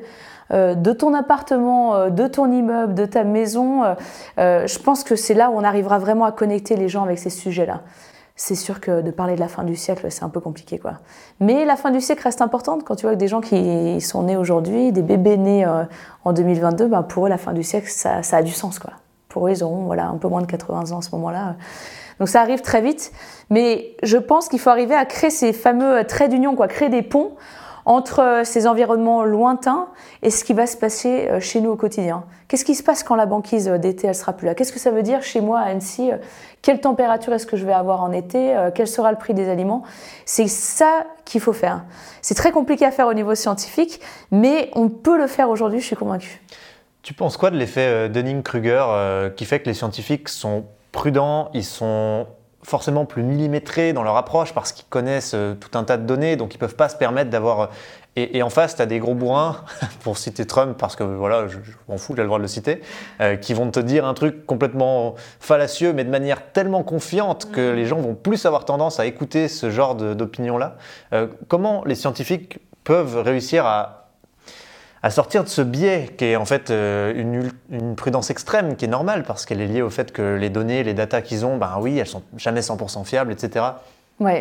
de ton appartement, euh, de ton immeuble, de ta maison, euh, je pense que c'est là où on arrivera vraiment à connecter les gens avec ces sujets-là. C'est sûr que de parler de la fin du siècle, c'est un peu compliqué, quoi. Mais la fin du siècle reste importante quand tu vois que des gens qui sont nés aujourd'hui, des bébés nés en 2022, ben pour eux, la fin du siècle, ça, ça, a du sens, quoi. Pour eux, ils auront voilà, un peu moins de 80 ans à ce moment-là. Donc ça arrive très vite, mais je pense qu'il faut arriver à créer ces fameux traits d'union, quoi, créer des ponts entre euh, ces environnements lointains et ce qui va se passer euh, chez nous au quotidien. Qu'est-ce qui se passe quand la banquise euh, d'été elle sera plus là? Qu'est-ce que ça veut dire chez moi à Annecy Quelle température est-ce que je vais avoir en été Quel sera le prix des aliments? C'est ça qu'il faut faire. C'est très compliqué à faire au niveau scientifique, mais on peut le faire aujourd'hui, je suis convaincue. Tu penses quoi de l'effet Dunning-Kruger qui fait que les scientifiques sont prudents, ils sont forcément plus millimétrés dans leur approche parce qu'ils connaissent euh, tout un tas de données, donc ils peuvent pas se permettre d'avoir. Euh, et, en face, tu as des gros bourrins, pour citer Trump, parce que voilà, je, m'en fous, j'ai le droit de le citer, euh, qui vont te dire un truc complètement fallacieux, mais de manière tellement confiante que mm. les gens vont plus avoir tendance à écouter ce genre d'opinion-là. comment les scientifiques peuvent réussir à à sortir de ce biais qui est en fait euh, une, prudence extrême, qui est normale parce qu'elle est liée au fait que les données, les datas qu'ils ont, ben oui, elles sont jamais 100% fiables, etc. Oui,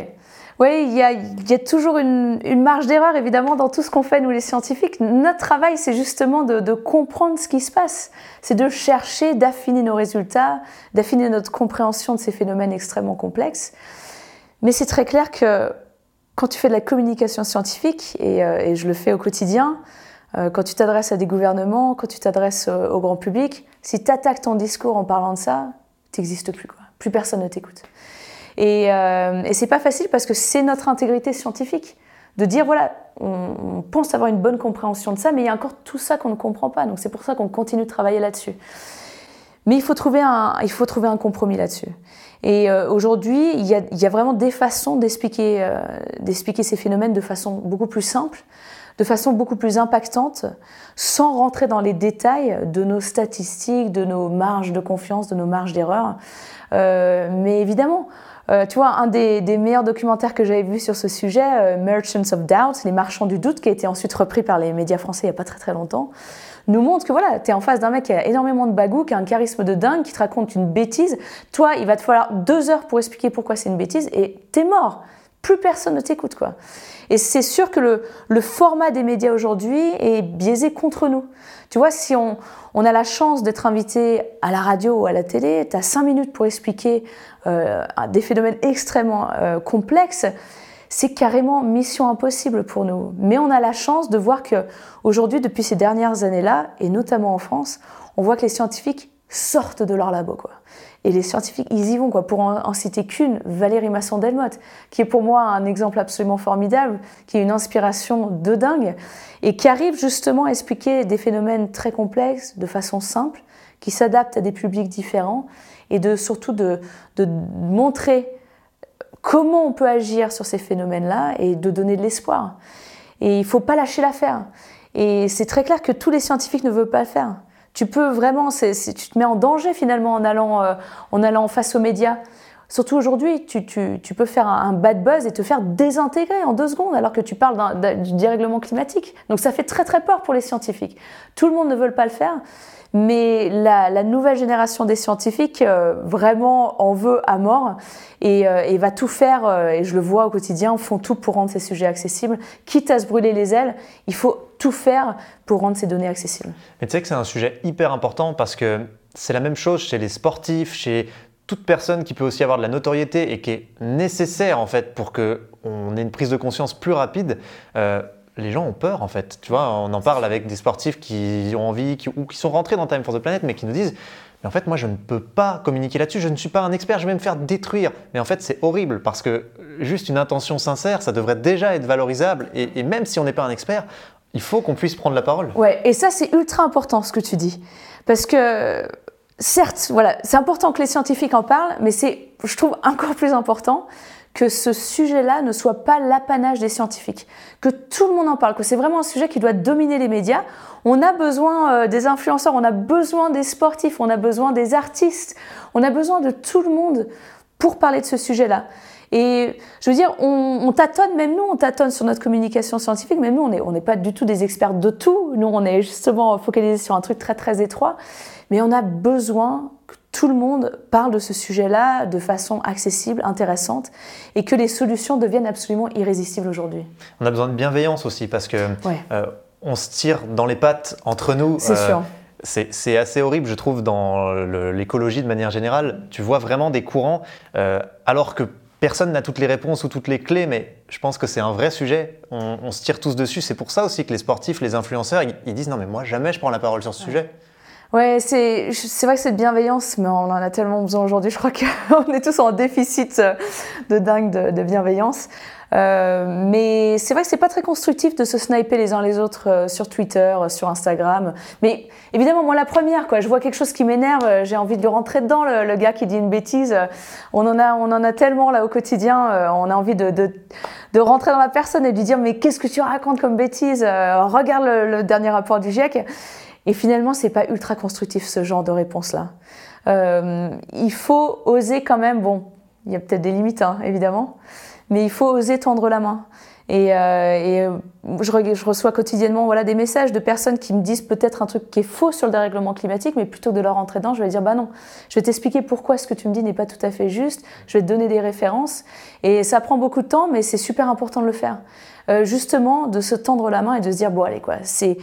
oui, il y a, toujours une, marge d'erreur évidemment dans tout ce qu'on fait nous les scientifiques. Notre travail, c'est justement de, comprendre ce qui se passe, c'est de chercher, d'affiner nos résultats, d'affiner notre compréhension de ces phénomènes extrêmement complexes. Mais c'est très clair que quand tu fais de la communication scientifique, et euh, je le fais au quotidien, quand tu t'adresses à des gouvernements, quand tu t'adresses euh, au grand public, si tu attaques ton discours en parlant de ça, tu n'existes plus. Plus personne ne t'écoute. Et, euh, et c'est pas facile parce que c'est notre intégrité scientifique de dire voilà, on, pense avoir une bonne compréhension de ça, mais il y a encore tout ça qu'on ne comprend pas. Donc c'est pour ça qu'on continue de travailler là-dessus. Mais il faut trouver un, il faut trouver un compromis là-dessus. Et euh, aujourd'hui, il, il, y a vraiment des façons d'expliquer, d'expliquer ces phénomènes de façon beaucoup plus simple de façon beaucoup plus impactante, sans rentrer dans les détails de nos statistiques, de nos marges de confiance, de nos marges d'erreur. Euh, mais évidemment, euh, tu vois, un des, meilleurs documentaires que j'avais vu sur ce sujet, euh, Merchants of Doubt, les marchands du doute, qui a été ensuite repris par les médias français il n'y a pas très très longtemps, nous montre que voilà, tu es en face d'un mec qui a énormément de bagou, qui a un charisme de dingue, qui te raconte une bêtise. Toi, il va te falloir deux heures pour expliquer pourquoi c'est une bêtise et t'es mort. Plus personne ne t'écoute, quoi. Et c'est sûr que le, format des médias aujourd'hui est biaisé contre nous. Tu vois, si on, a la chance d'être invité à la radio ou à la télé, tu as cinq minutes pour expliquer euh, des phénomènes extrêmement euh, complexes, c'est carrément mission impossible pour nous. Mais on a la chance de voir que aujourd'hui, depuis ces dernières années-là, et notamment en France, on voit que les scientifiques sortent de leur labo. Quoi. Et les scientifiques, ils y vont. Quoi. Pour en, citer qu'une, Valérie Masson-Delmotte, qui est pour moi un exemple absolument formidable, qui est une inspiration de dingue, et qui arrive justement à expliquer des phénomènes très complexes de façon simple, qui s'adaptent à des publics différents, et de, surtout de, de montrer comment on peut agir sur ces phénomènes-là et de donner de l'espoir. Et il ne faut pas lâcher l'affaire. Et c'est très clair que tous les scientifiques ne veulent pas le faire tu peux vraiment, tu te mets en danger finalement en allant, euh, en allant face aux médias. Surtout aujourd'hui, tu, peux faire un, bad buzz et te faire désintégrer en deux secondes alors que tu parles du dérèglement climatique. Donc ça fait très très peur pour les scientifiques. Tout le monde ne veut pas le faire. Mais la, nouvelle génération des scientifiques euh, vraiment en veut à mort et, euh, va tout faire, et je le vois au quotidien, font tout pour rendre ces sujets accessibles. Quitte à se brûler les ailes, il faut tout faire pour rendre ces données accessibles. Mais tu sais que c'est un sujet hyper important parce que c'est la même chose chez les sportifs, chez toute personne qui peut aussi avoir de la notoriété et qui est nécessaire en fait pour qu'on ait une prise de conscience plus rapide les gens ont peur en fait. Tu vois, on en parle avec des sportifs qui ont envie ou qui sont rentrés dans Time for the Planet, mais qui nous disent Mais en fait, moi, je ne peux pas communiquer là-dessus, je ne suis pas un expert, je vais me faire détruire. Mais en fait, c'est horrible parce que juste une intention sincère, ça devrait déjà être valorisable. Et, même si on n'est pas un expert, il faut qu'on puisse prendre la parole. Ouais, et ça, c'est ultra important ce que tu dis. Parce que. Certes, voilà, c'est important que les scientifiques en parlent, mais c'est, je trouve, encore plus important que ce sujet-là ne soit pas l'apanage des scientifiques, que tout le monde en parle, que c'est vraiment un sujet qui doit dominer les médias. On a besoin euh, des influenceurs, on a besoin des sportifs, on a besoin des artistes, on a besoin de tout le monde pour parler de ce sujet-là. Et je veux dire, on, tâtonne, même nous, on tâtonne sur notre communication scientifique, mais nous, on n'est on pas du tout des experts de tout. Nous, on est justement focalisés sur un truc très, très étroit. Mais on a besoin que tout le monde parle de ce sujet-là de façon accessible, intéressante, et que les solutions deviennent absolument irrésistibles aujourd'hui. On a besoin de bienveillance aussi, parce que euh, on se tire dans les pattes entre nous. C'est euh, sûr. C'est assez horrible, je trouve, dans l'écologie de manière générale. Tu vois vraiment des courants, euh, alors que personne n'a toutes les réponses ou toutes les clés, mais je pense que c'est un vrai sujet. On, se tire tous dessus. C'est pour ça aussi que les sportifs, les influenceurs, ils, disent non mais moi jamais je prends la parole sur ce sujet. Ouais, c'est vrai que cette bienveillance, mais on en a tellement besoin aujourd'hui. Je crois qu'on est tous en déficit de dingue de, bienveillance. Euh, mais c'est vrai que c'est pas très constructif de se sniper les uns les autres euh, sur Twitter, euh, sur Instagram. Mais évidemment, moi la première, quoi. Je vois quelque chose qui m'énerve, j'ai envie de le rentrer dedans. Le, gars qui dit une bêtise, on en a, on en a tellement là au quotidien. on a envie de, de, de, rentrer dans la personne et de lui dire mais qu'est-ce que tu racontes comme bêtise Regarde le, dernier rapport du GIEC. Et finalement, c'est pas ultra constructif ce genre de réponse-là. Euh, il faut oser quand même, bon, il y a peut-être des limites, hein, évidemment, mais il faut oser tendre la main. Et, euh, euh, je, reçois quotidiennement voilà, des messages de personnes qui me disent peut-être un truc qui est faux sur le dérèglement climatique, mais plutôt que de leur rentrer dedans, je vais dire bah non, je vais t'expliquer pourquoi ce que tu me dis n'est pas tout à fait juste, je vais te donner des références. Et ça prend beaucoup de temps, mais c'est super important de le faire. Justement, de se tendre la main et de se dire bon, allez, quoi, c'est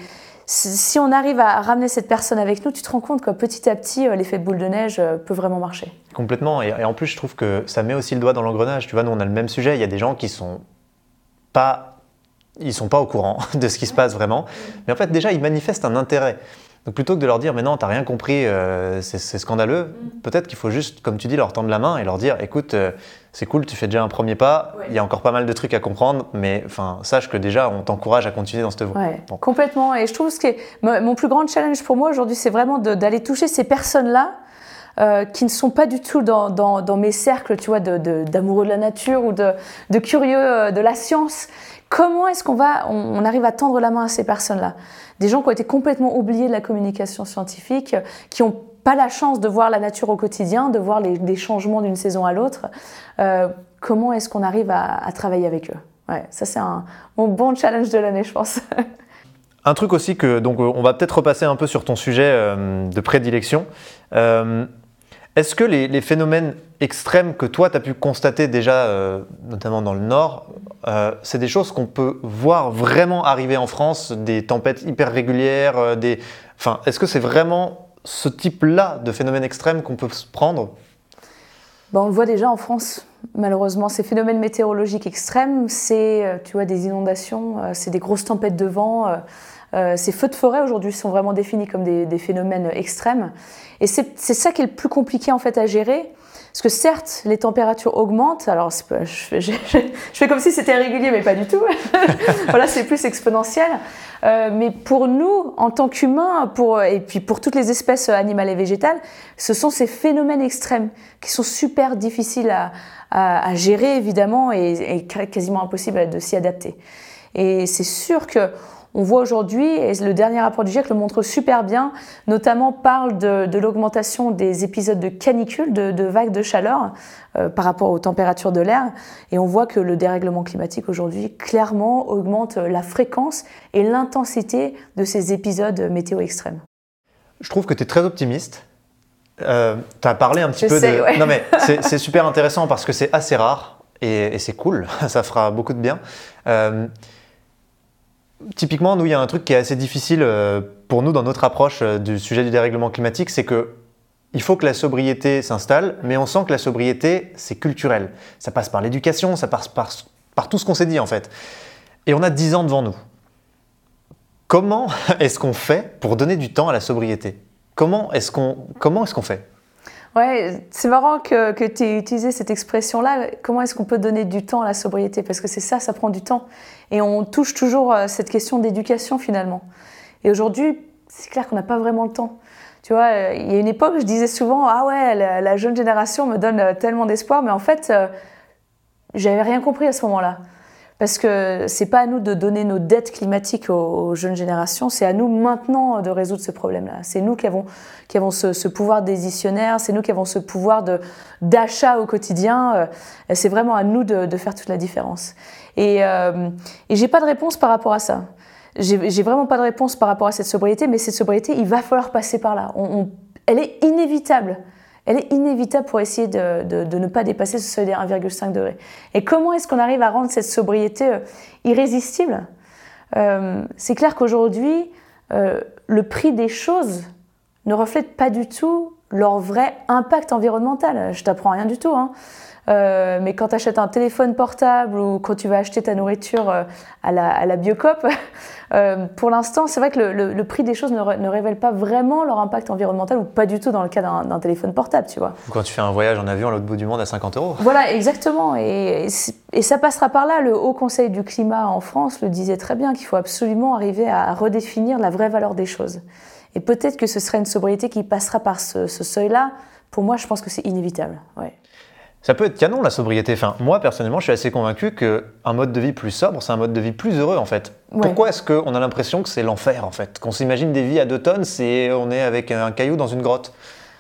si on arrive à ramener cette personne avec nous, tu te rends compte que petit à petit, euh, l'effet de boule de neige euh, peut vraiment marcher. Complètement. Et, en plus, je trouve que ça met aussi le doigt dans l'engrenage. Tu vois, nous, on a le même sujet. Il y a des gens qui sont pas ils sont pas au courant de ce qui se passe vraiment. Mais en fait, déjà, ils manifestent un intérêt. Donc plutôt que de leur dire mais non, t'as rien compris, euh, c'est scandaleux, peut-être qu'il faut juste, comme tu dis, leur tendre la main et leur dire écoute, euh, c'est cool, tu fais déjà un premier pas, il y a encore pas mal de trucs à comprendre, mais enfin sache que déjà on t'encourage à continuer dans cette voie. Complètement. Et je trouve que mon plus grand challenge pour moi aujourd'hui, c'est vraiment d'aller toucher ces personnes-là. Euh, qui ne sont pas du tout dans, dans, mes cercles, tu vois, d'amoureux de, de, la nature ou de, de curieux de la science, Comment est-ce qu'on va, on, arrive à tendre la main à ces personnes-là? Des gens qui ont été complètement oubliés de la communication scientifique, qui n'ont pas la chance de voir la nature au quotidien, de voir les, changements d'une saison à l'autre. Euh, comment est-ce qu'on arrive à, travailler avec eux? Ouais, ça c'est un mon bon challenge de l'année, je pense. un truc aussi que donc on va peut-être repasser un peu sur ton sujet euh, de prédilection. Euh, est-ce que les, phénomènes extrêmes que toi, tu as pu constater déjà, euh, notamment dans le Nord, euh, c'est des choses qu'on peut voir vraiment arriver en France, des tempêtes hyper régulières, euh, des... Enfin, est-ce que c'est vraiment ce type-là de phénomènes extrêmes qu'on peut se prendre? Ben, On le voit déjà en France, malheureusement. Ces phénomènes météorologiques extrêmes, c'est, tu vois, des inondations, c'est des grosses tempêtes de vent. ces feux de forêt aujourd'hui sont vraiment définis comme des phénomènes extrêmes. Et c'est ça qui est le plus compliqué en fait à gérer. Parce que certes, les températures augmentent. Alors, je, fais comme si c'était régulier, mais pas du tout. voilà, c'est plus exponentiel. Euh, mais pour nous, en tant qu'humains, et puis pour toutes les espèces animales et végétales, ce sont ces phénomènes extrêmes qui sont super difficiles à, à, gérer, évidemment, et, et, quasiment impossible de s'y adapter. Et c'est sûr que on voit aujourd'hui, et le dernier rapport du GIEC le montre super bien, notamment parle de, l'augmentation des épisodes de canicule, de, vagues de chaleur euh, par rapport aux températures de l'air. Et on voit que le dérèglement climatique aujourd'hui clairement augmente la fréquence et l'intensité de ces épisodes météo extrêmes. Je trouve que tu es très optimiste. Euh, tu as parlé un petit peu de... Non mais c'est super intéressant parce que c'est assez rare et, c'est cool, ça fera beaucoup de bien. Euh, typiquement, nous, il y a un truc qui est assez difficile euh, pour nous dans notre approche euh, du sujet du dérèglement climatique, c'est que il faut que la sobriété s'installe, mais on sent que la sobriété, c'est culturel. Ça passe par l'éducation, ça passe par, par tout ce qu'on s'est dit en fait. Et on a 10 ans devant nous. Comment est-ce qu'on fait pour donner du temps à la sobriété? Comment est-ce qu'on est qu'on fait? Ouais, c'est marrant que, que tu aies utilisé cette expression-là. Comment est-ce qu'on peut donner du temps à la sobriété? Parce que c'est ça, ça prend du temps. Et on touche toujours euh, cette question d'éducation finalement. Et aujourd'hui, c'est clair qu'on n'a pas vraiment le temps. Tu vois, euh, il y a une époque, je disais souvent Ah ouais, la, jeune génération me donne euh, tellement d'espoir, mais en fait, j'avais rien compris à ce moment-là. Parce que c'est pas à nous de donner nos dettes climatiques aux, jeunes générations, c'est à nous maintenant de résoudre ce problème-là. C'est nous qui avons, qui avons ce, pouvoir décisionnaire, c'est nous qui avons ce pouvoir d'achat au quotidien. Euh, c'est vraiment à nous de, faire toute la différence. Et, euh, et j'ai pas de réponse par rapport à ça. J'ai vraiment pas de réponse par rapport à cette sobriété, mais cette sobriété, il va falloir passer par là. elle est inévitable elle est inévitable pour essayer de, ne pas dépasser ce seuil des 1,5 degré. Et comment est-ce qu'on arrive à rendre cette sobriété euh, irrésistible? Euh, C'est clair qu'aujourd'hui, euh, le prix des choses ne reflète pas du tout leur vrai impact environnemental. Je t'apprends rien du tout. Hein. Euh, mais quand tu achètes un téléphone portable ou quand tu vas acheter ta nourriture euh, à la, à la Biocop, euh, pour l'instant, c'est vrai que le, le, prix des choses ne, ne, révèle pas vraiment leur impact environnemental ou pas du tout dans le cas d'un téléphone portable, tu vois. Ou quand tu fais un voyage en avion à l'autre bout du monde à 50 euros. Voilà, exactement. Et, et, ça passera par là. Le Haut Conseil du climat en France le disait très bien qu'il faut absolument arriver à redéfinir la vraie valeur des choses. Et peut-être que ce serait une sobriété qui passera par ce, ce seuil-là. Pour moi, je pense que c'est inévitable. Ouais. Ça peut être canon la sobriété. Enfin, moi personnellement, je suis assez convaincu qu'un mode de vie plus sobre, c'est un mode de vie plus heureux en fait. Pourquoi est-ce qu'on a l'impression que c'est l'enfer en fait? Qu'on s'imagine des vies à deux tonnes, c'est on est avec un caillou dans une grotte.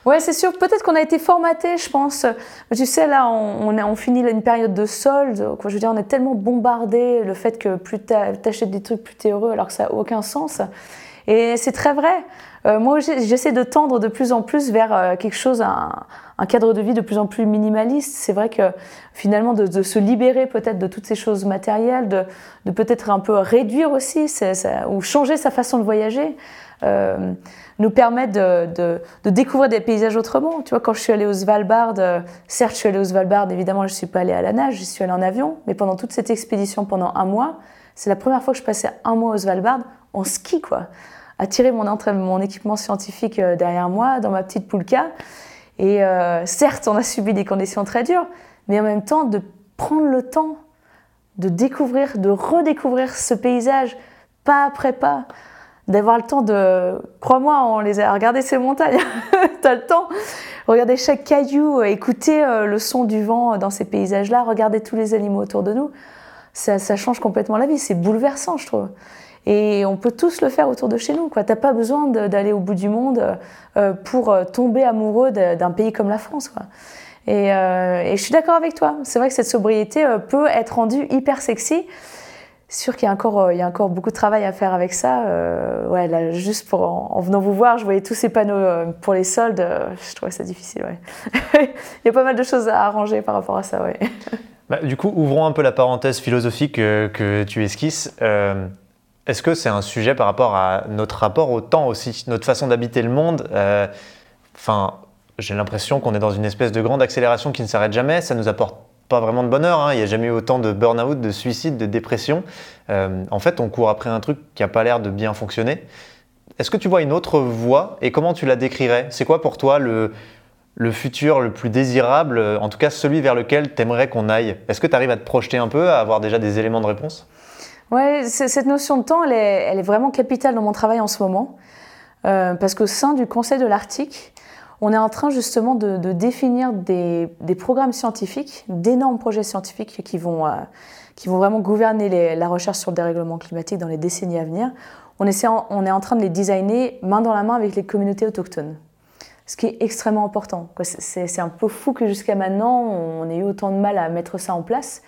Ouais, c'est sûr. Peut-être qu'on a été formaté, je pense. Tu sais, là, on, on, on finit une période de solde. Quoi, je veux dire, on est tellement bombardé le fait que plus t'achètes des trucs, plus t'es heureux, alors que ça n'a aucun sens. Et c'est très vrai. Euh, moi, j'essaie de tendre de plus en plus vers euh, quelque chose, un, cadre de vie de plus en plus minimaliste. C'est vrai que finalement, de, se libérer peut-être de toutes ces choses matérielles, de, peut-être un peu réduire aussi, ou changer sa façon de voyager, euh, nous permet de, de, découvrir des paysages autrement. Tu vois, quand je suis allée au Svalbard, euh, certes, je suis allée au Svalbard, évidemment, je ne suis pas allée à la nage, je suis allée en avion, mais pendant toute cette expédition, pendant un mois, c'est la première fois que je passais un mois au Svalbard en ski, quoi à tirer mon, équipement scientifique euh, derrière moi dans ma petite poulka. Et euh, certes, on a subi des conditions très dures, mais en même temps, de prendre le temps de découvrir, de redécouvrir ce paysage pas après pas, d'avoir le temps de, crois-moi, on les a regardé ces montagnes, tu as le temps, regarder chaque caillou, écouter euh, le son du vent dans ces paysages-là, regarder tous les animaux autour de nous, ça change complètement la vie, c'est bouleversant, je trouve. Et on peut tous le faire autour de chez nous. Tu n'as pas besoin d'aller au bout du monde euh, pour euh, tomber amoureux d'un pays comme la France. Et, euh, je suis d'accord avec toi. C'est vrai que cette sobriété peut être rendue hyper sexy. Sûr qu'il y, a encore, beaucoup de travail à faire avec ça. ouais, juste en, venant vous voir, je voyais tous ces panneaux pour les soldes. je trouvais ça difficile. Il y a pas mal de choses à arranger par rapport à ça. Bah, du coup, ouvrons un peu la parenthèse philosophique que tu esquisses. Est-ce que c'est un sujet par rapport à notre rapport au temps aussi, notre façon d'habiter le monde euh, Enfin, j'ai l'impression qu'on est dans une espèce de grande accélération qui ne s'arrête jamais. Ça nous apporte pas vraiment de bonheur. Hein. Il n'y a jamais eu autant de burn-out, de suicide, de dépression. Euh, en fait, on court après un truc qui n'a pas l'air de bien fonctionner. Est-ce que tu vois une autre voie et comment tu la décrirais? C'est quoi pour toi le, futur le plus désirable, en tout cas celui vers lequel tu aimerais qu'on aille? Est-ce que tu arrives à te projeter un peu, à avoir déjà des éléments de réponse? Ouais, cette notion de temps, elle est, vraiment capitale dans mon travail en ce moment. Euh, parce qu'au sein du Conseil de l'Arctique, on est en train justement de, définir des, programmes scientifiques, d'énormes projets scientifiques qui vont, euh, qui vont vraiment gouverner la recherche sur le dérèglement climatique dans les décennies à venir. On, on est en train de les designer main dans la main avec les communautés autochtones ce qui est extrêmement important. C'est un peu fou que jusqu'à maintenant, on ait eu autant de mal à mettre ça en place.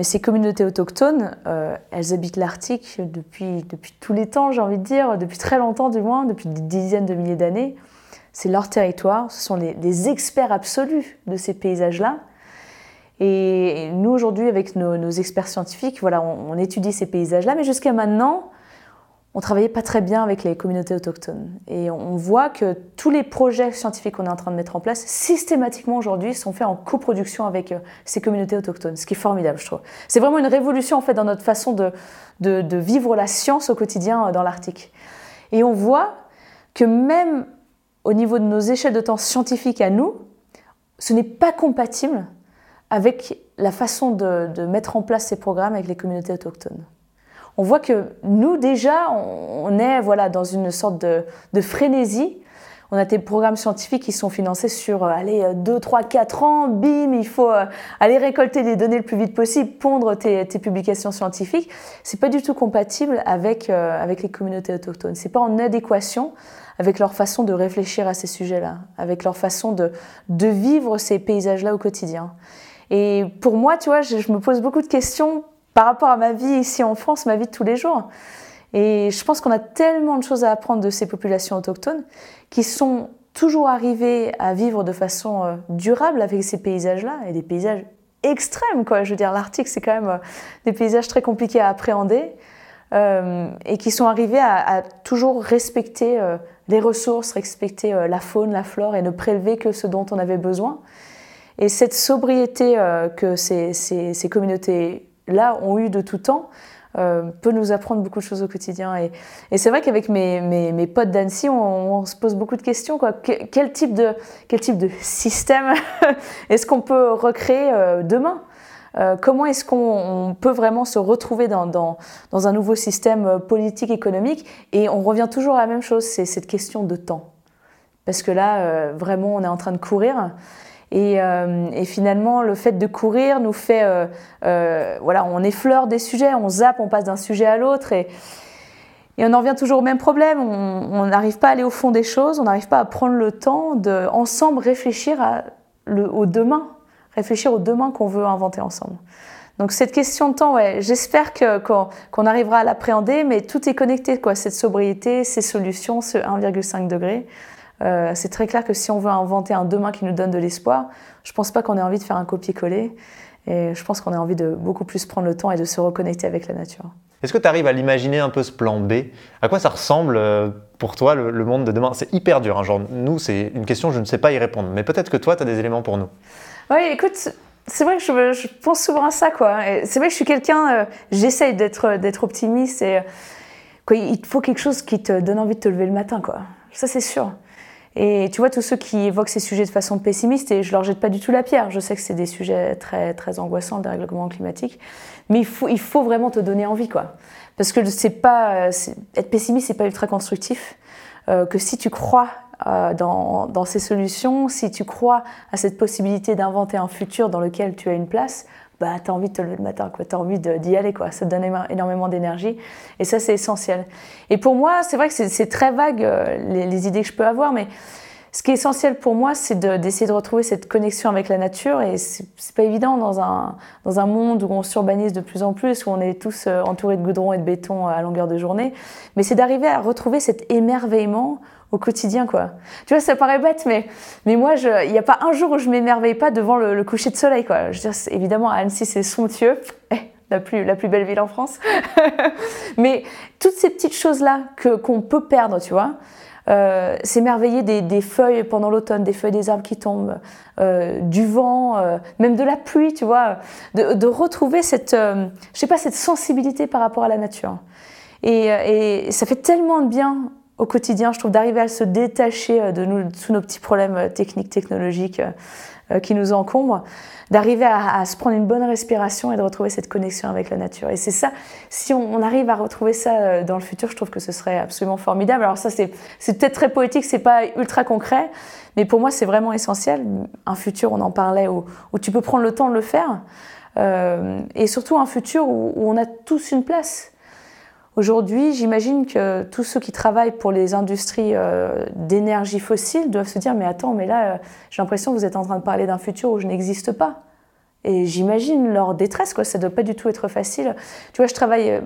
Mais ces communautés autochtones, euh, elles habitent l'Arctique depuis, depuis tous les temps, j'ai envie de dire, depuis très longtemps du moins, depuis des dizaines de milliers d'années. C'est leur territoire, ce sont les, experts absolus de ces paysages-là. Et nous, aujourd'hui, avec nos, experts scientifiques, voilà, on étudie ces paysages-là, mais jusqu'à maintenant, on travaillait pas très bien avec les communautés autochtones. Et on voit que tous les projets scientifiques qu'on est en train de mettre en place, systématiquement aujourd'hui, sont faits en coproduction avec euh, ces communautés autochtones, ce qui est formidable, je trouve. C'est vraiment une révolution, en fait, dans notre façon de, de, vivre la science au quotidien euh, dans l'Arctique. Et on voit que même au niveau de nos échelles de temps scientifiques à nous, ce n'est pas compatible avec la façon de, de mettre en place ces programmes avec les communautés autochtones on voit que nous déjà, on est voilà, dans une sorte de, frénésie. On a des programmes scientifiques qui sont financés sur euh, allez, 2, 3, 4 ans, bim, il faut euh, aller récolter les données le plus vite possible, pondre tes, publications scientifiques. C'est pas du tout compatible avec, euh, avec les communautés autochtones. C'est pas en adéquation avec leur façon de réfléchir à ces sujets-là, avec leur façon de, de vivre ces paysages-là au quotidien. Et pour moi, tu vois, je me pose beaucoup de questions par rapport à ma vie ici en France, ma vie de tous les jours. Et je pense qu'on a tellement de choses à apprendre de ces populations autochtones qui sont toujours arrivées à vivre de façon euh, durable avec ces paysages-là et des paysages extrêmes. Quoi. Je veux dire, l'Arctique, c'est quand même euh, des paysages très compliqués à appréhender euh, et qui sont arrivés à, toujours respecter les ressources, respecter la faune, la flore et ne prélever que ce dont on avait besoin. Et cette sobriété que ces, ces, ces communautés là ont eu de tout temps, euh, peut nous apprendre beaucoup de choses au quotidien. Et, c'est vrai qu'avec mes, mes, potes d'Annecy, on, se pose beaucoup de questions. Quoi. quel, type de, quel type de système est-ce qu'on peut recréer euh, demain? Euh, comment est-ce qu'on peut vraiment se retrouver dans, dans, dans, un nouveau système politique, économique? Et on revient toujours à la même chose, c'est cette question de temps. Parce que là, vraiment, on est en train de courir. Euh, et, finalement, le fait de courir nous fait, euh, euh, voilà, on effleure des sujets, on zappe, on passe d'un sujet à l'autre et, on en revient toujours au même problème. On n'arrive pas à aller au fond des choses, on n'arrive pas à prendre le temps de ensemble réfléchir à le, au demain, réfléchir au demain qu'on veut inventer ensemble. Donc cette question de temps, ouais, j'espère qu'on arrivera à l'appréhender, mais tout est connecté, quoi, cette sobriété, ces solutions, ce 1,5 degré. Euh, c'est très clair que si on veut inventer un demain qui nous donne de l'espoir, je ne pense pas qu'on ait envie de faire un copier-coller. Et je pense qu'on a envie de beaucoup plus prendre le temps et de se reconnecter avec la nature. Est-ce que tu arrives à l'imaginer un peu ce plan B? À quoi ça ressemble euh, pour toi le, monde de demain? C'est hyper dur. Hein, genre, nous, c'est une question, je ne sais pas y répondre. Mais peut-être que toi, tu as des éléments pour nous. Oui, écoute, c'est vrai que je, pense souvent à ça. quoi. C'est vrai que je suis quelqu'un, euh, j'essaye d'être, d'être optimiste. Et, quoi, il faut quelque chose qui te donne envie de te lever le matin. quoi. Ça, c'est sûr. Et tu vois, tous ceux qui évoquent ces sujets de façon pessimiste, et je leur jette pas du tout la pierre, je sais que c'est des sujets très, très angoissants, le dérèglement climatique, mais il faut, il faut vraiment te donner envie, quoi. Parce que c'est pas, être pessimiste, c'est pas ultra constructif. Euh, que si tu crois euh, dans, dans, ces solutions, si tu crois à cette possibilité d'inventer un futur dans lequel tu as une place, bah, tu as envie de te lever le matin, tu as envie d'y aller, quoi. ça te donne énormément d'énergie. Et ça, c'est essentiel. Et pour moi, c'est vrai que c'est très vague euh, les, idées que je peux avoir, mais ce qui est essentiel pour moi, c'est d'essayer de, retrouver cette connexion avec la nature. Et c'est pas évident dans un, dans un monde où on s'urbanise de plus en plus, où on est tous euh, entourés de goudron et de béton à longueur de journée. Mais c'est d'arriver à retrouver cet émerveillement au quotidien, quoi. Tu vois, ça paraît bête, mais, mais moi, il n'y a pas un jour où je m'émerveille pas devant le, coucher de soleil, quoi. Je veux dire, évidemment, Annecy, c'est somptueux. Eh, la plus, la plus belle ville en France. mais toutes ces petites choses-là que, qu'on peut perdre, tu vois, euh, s'émerveiller des, des, feuilles pendant l'automne, des feuilles des arbres qui tombent, euh, du vent, euh, même de la pluie, tu vois, de, retrouver cette, je sais pas, cette sensibilité par rapport à la nature. Et, et ça fait tellement de bien au quotidien, je trouve, d'arriver à se détacher de nous, tous nos petits problèmes techniques, technologiques qui nous encombrent, d'arriver à, se prendre une bonne respiration et de retrouver cette connexion avec la nature. Et c'est ça, si on, arrive à retrouver ça dans le futur, je trouve que ce serait absolument formidable. Alors ça, c'est peut-être très poétique, c'est pas ultra concret, mais pour moi, c'est vraiment essentiel. Un futur, on en parlait, où, tu peux prendre le temps de le faire. Euh, et surtout un futur où, on a tous une place. Aujourd'hui, j'imagine que tous ceux qui travaillent pour les industries euh, d'énergie fossile doivent se dire mais attends, mais là, euh, j'ai l'impression que vous êtes en train de parler d'un futur où je n'existe pas. Et j'imagine leur détresse, quoi. Ça ne doit pas du tout être facile. Tu vois, je travaille,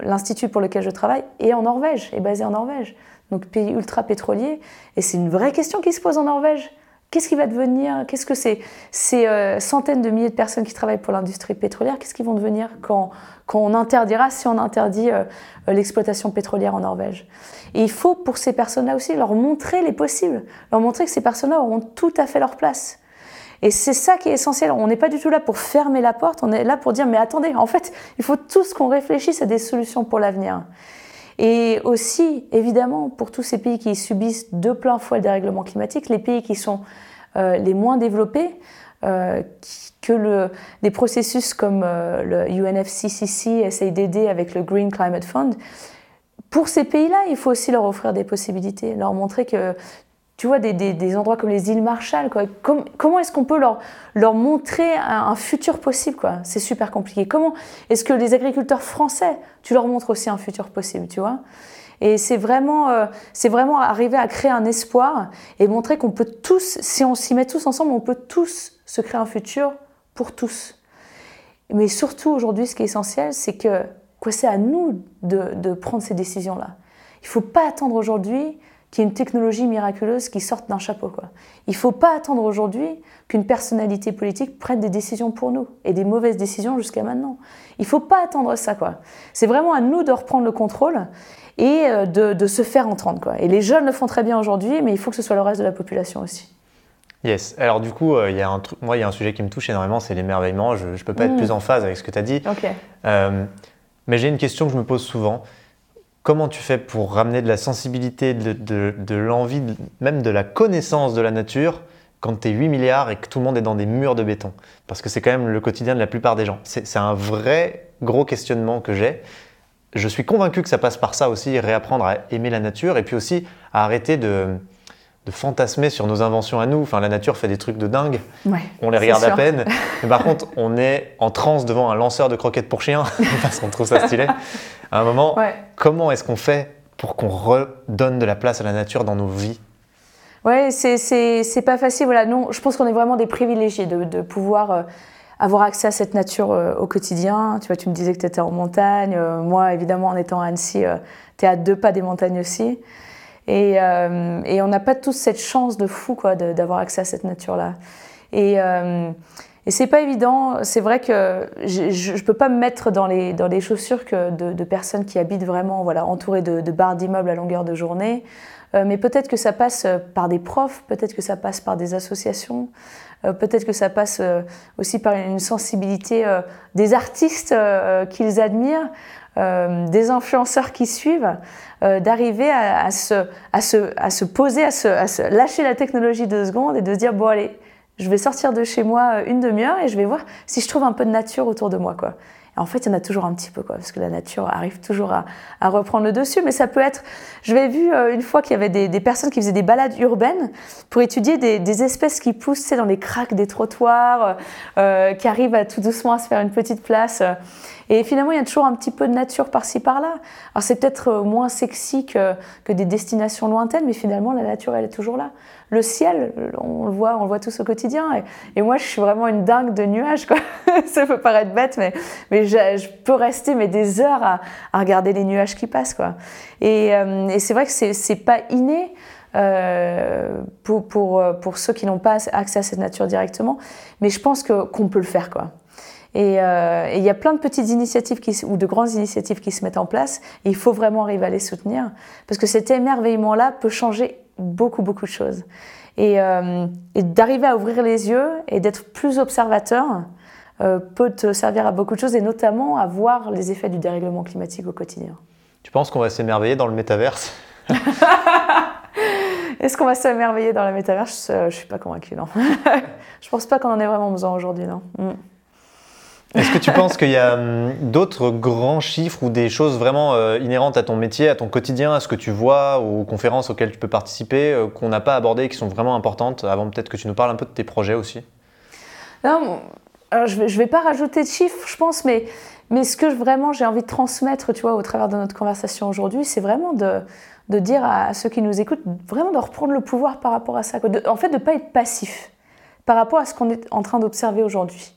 l'institut pour lequel je travaille est en Norvège, est basé en Norvège. Donc pays ultra pétrolier. Et c'est une vraie question qui se pose en Norvège. Qu'est-ce qui va devenir Qu'est-ce que Ces euh, centaines de milliers de personnes qui travaillent pour l'industrie pétrolière, qu'est-ce qu'ils vont devenir quand, quand on interdira, si on interdit euh, l'exploitation pétrolière en Norvège? Et il faut pour ces personnes-là aussi leur montrer les possibles, leur montrer que ces personnes-là auront tout à fait leur place. Et c'est ça qui est essentiel. On n'est pas du tout là pour fermer la porte, on est là pour dire mais attendez, en fait, il faut tous qu'on réfléchisse à des solutions pour l'avenir. Et aussi, évidemment, pour tous ces pays qui subissent de plein fouet le dérèglement climatique, les pays qui sont euh, les moins développés, euh, que des processus comme euh, le UNFCCC essayent d'aider avec le Green Climate Fund, pour ces pays-là, il faut aussi leur offrir des possibilités, leur montrer que tu vois, des, des, endroits comme les îles Marshall, quoi. comment est-ce qu'on peut leur, leur montrer un, futur possible C'est super compliqué. Comment est-ce que les agriculteurs français, tu leur montres aussi un futur possible, tu vois? Et c'est vraiment, euh, vraiment arriver à créer un espoir et montrer qu'on peut tous, si on s'y met tous ensemble, on peut tous se créer un futur pour tous. Mais surtout aujourd'hui, ce qui est essentiel, c'est que c'est à nous de, de prendre ces décisions-là. Il ne faut pas attendre aujourd'hui qu'il y ait une technologie miraculeuse qui sorte d'un chapeau. Quoi. Il ne faut pas attendre aujourd'hui qu'une personnalité politique prenne des décisions pour nous, et des mauvaises décisions jusqu'à maintenant. Il ne faut pas attendre ça. quoi. C'est vraiment à nous de reprendre le contrôle et euh, de, se faire entendre. Quoi. Et les jeunes le font très bien aujourd'hui, mais il faut que ce soit le reste de la population aussi. Yes. Alors du coup, euh, il y a un moi, il y a un sujet qui me touche énormément, c'est l'émerveillement. Je ne peux pas être mm. plus en phase avec ce que tu as dit. Euh, mais j'ai une question que je me pose souvent. Comment tu fais pour ramener de la sensibilité, de, l'envie, même de la connaissance de la nature quand tu es 8 milliards et que tout le monde est dans des murs de béton? Parce que c'est quand même le quotidien de la plupart des gens. C'est un vrai gros questionnement que j'ai. Je suis convaincu que ça passe par ça aussi, réapprendre à aimer la nature et puis aussi à arrêter de, fantasmer sur nos inventions à nous. Enfin, la nature fait des trucs de dingue. on les regarde à peine. Mais par contre, on est en transe devant un lanceur de croquettes pour chiens parce qu'on trouve ça stylé à un moment, comment est-ce qu'on fait pour qu'on redonne de la place à la nature dans nos vies? Ouais, c'est pas facile. Voilà, non, je pense qu'on est vraiment des privilégiés de, pouvoir euh, avoir accès à cette nature euh, au quotidien. Tu vois, tu me disais que tu étais en montagne. Euh, moi, évidemment, en étant à Annecy, tu es à deux pas des montagnes aussi. Et, et on n'a pas tous cette chance de fou quoi, d'avoir accès à cette nature-là. Et et c'est pas évident. C'est vrai que je ne peux pas me mettre dans les, dans les chaussures de, personnes qui habitent vraiment voilà, entourées de, barres d'immeubles à longueur de journée. Euh, mais peut-être que ça passe par des profs, peut-être que ça passe par des associations, euh, peut-être que ça passe euh, aussi par une sensibilité des artistes qu'ils admirent, des influenceurs qui suivent, d'arriver à, se, poser, à se, lâcher la technologie deux secondes et de se dire bon allez, je vais sortir de chez moi euh, une demi-heure et je vais voir si je trouve un peu de nature autour de moi. Quoi. en fait, il y en a toujours un petit peu, quoi, parce que la nature arrive toujours à, reprendre le dessus. Mais ça peut être. Je l'ai vu euh, une fois qu'il y avait des, personnes qui faisaient des balades urbaines pour étudier des, espèces qui poussent dans les craques des trottoirs, euh, qui arrivent tout doucement à se faire une petite place. Et finalement, il y a toujours un petit peu de nature par-ci par-là. Alors c'est peut-être euh, moins sexy que, que, des destinations lointaines, mais finalement, la nature, elle est toujours là. Le ciel, on le voit, on le voit tous au quotidien. Et, moi, je suis vraiment une dingue de nuages. Quoi. Ça peut paraître bête, mais, mais je, peux rester mais des heures à, regarder les nuages qui passent. Quoi. Et, euh, c'est vrai que c'est pas inné. Euh, pour, pour, pour, ceux qui n'ont pas accès à cette nature directement, mais je pense qu'on peut le faire. Quoi. Euh, et il y a plein de petites initiatives qui, ou de grandes initiatives qui se mettent en place. Et il faut vraiment arriver à les soutenir. Parce que cet émerveillement-là peut changer beaucoup, beaucoup de choses. Et, euh, d'arriver à ouvrir les yeux et d'être plus observateur euh, peut te servir à beaucoup de choses, et notamment à voir les effets du dérèglement climatique au quotidien. Tu penses qu'on va s'émerveiller dans le métaverse? Est-ce qu'on va s'émerveiller dans la métaverse? Je ne suis pas convaincue, non. je pense pas qu'on en ait vraiment besoin aujourd'hui, non. Mm. Est-ce que tu penses qu'il y a hum, d'autres grands chiffres ou des choses vraiment euh, inhérentes à ton métier, à ton quotidien, à ce que tu vois, aux conférences auxquelles tu peux participer, euh, qu'on n'a pas abordées qui sont vraiment importantes Avant peut-être que tu nous parles un peu de tes projets aussi? Non, je ne vais, vais, pas rajouter de chiffres, je pense, mais, mais ce que vraiment j'ai envie de transmettre, tu vois, au travers de notre conversation aujourd'hui, c'est vraiment de, de dire à ceux qui nous écoutent, vraiment de reprendre le pouvoir par rapport à ça. en fait, de ne pas être passif par rapport à ce qu'on est en train d'observer aujourd'hui.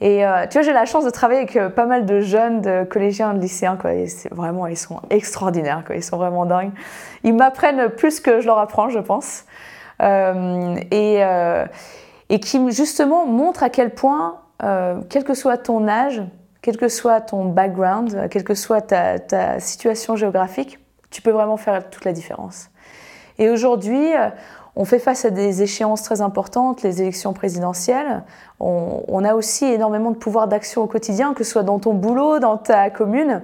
Et euh, tu vois, j'ai la chance de travailler avec euh, pas mal de jeunes, de collégiens, de lycéens. Quoi, et vraiment, ils sont extraordinaires. Quoi, ils sont vraiment dingues. Ils m'apprennent plus que je leur apprends, je pense. Euh, et, et qui, justement, montrent à quel point, quel que soit ton âge, quel que soit ton background, quelle que soit ta, ta situation géographique, tu peux vraiment faire toute la différence. Et aujourd'hui, on fait face à des échéances très importantes, les élections présidentielles. On, a aussi énormément de pouvoir d'action au quotidien, que ce soit dans ton boulot, dans ta commune.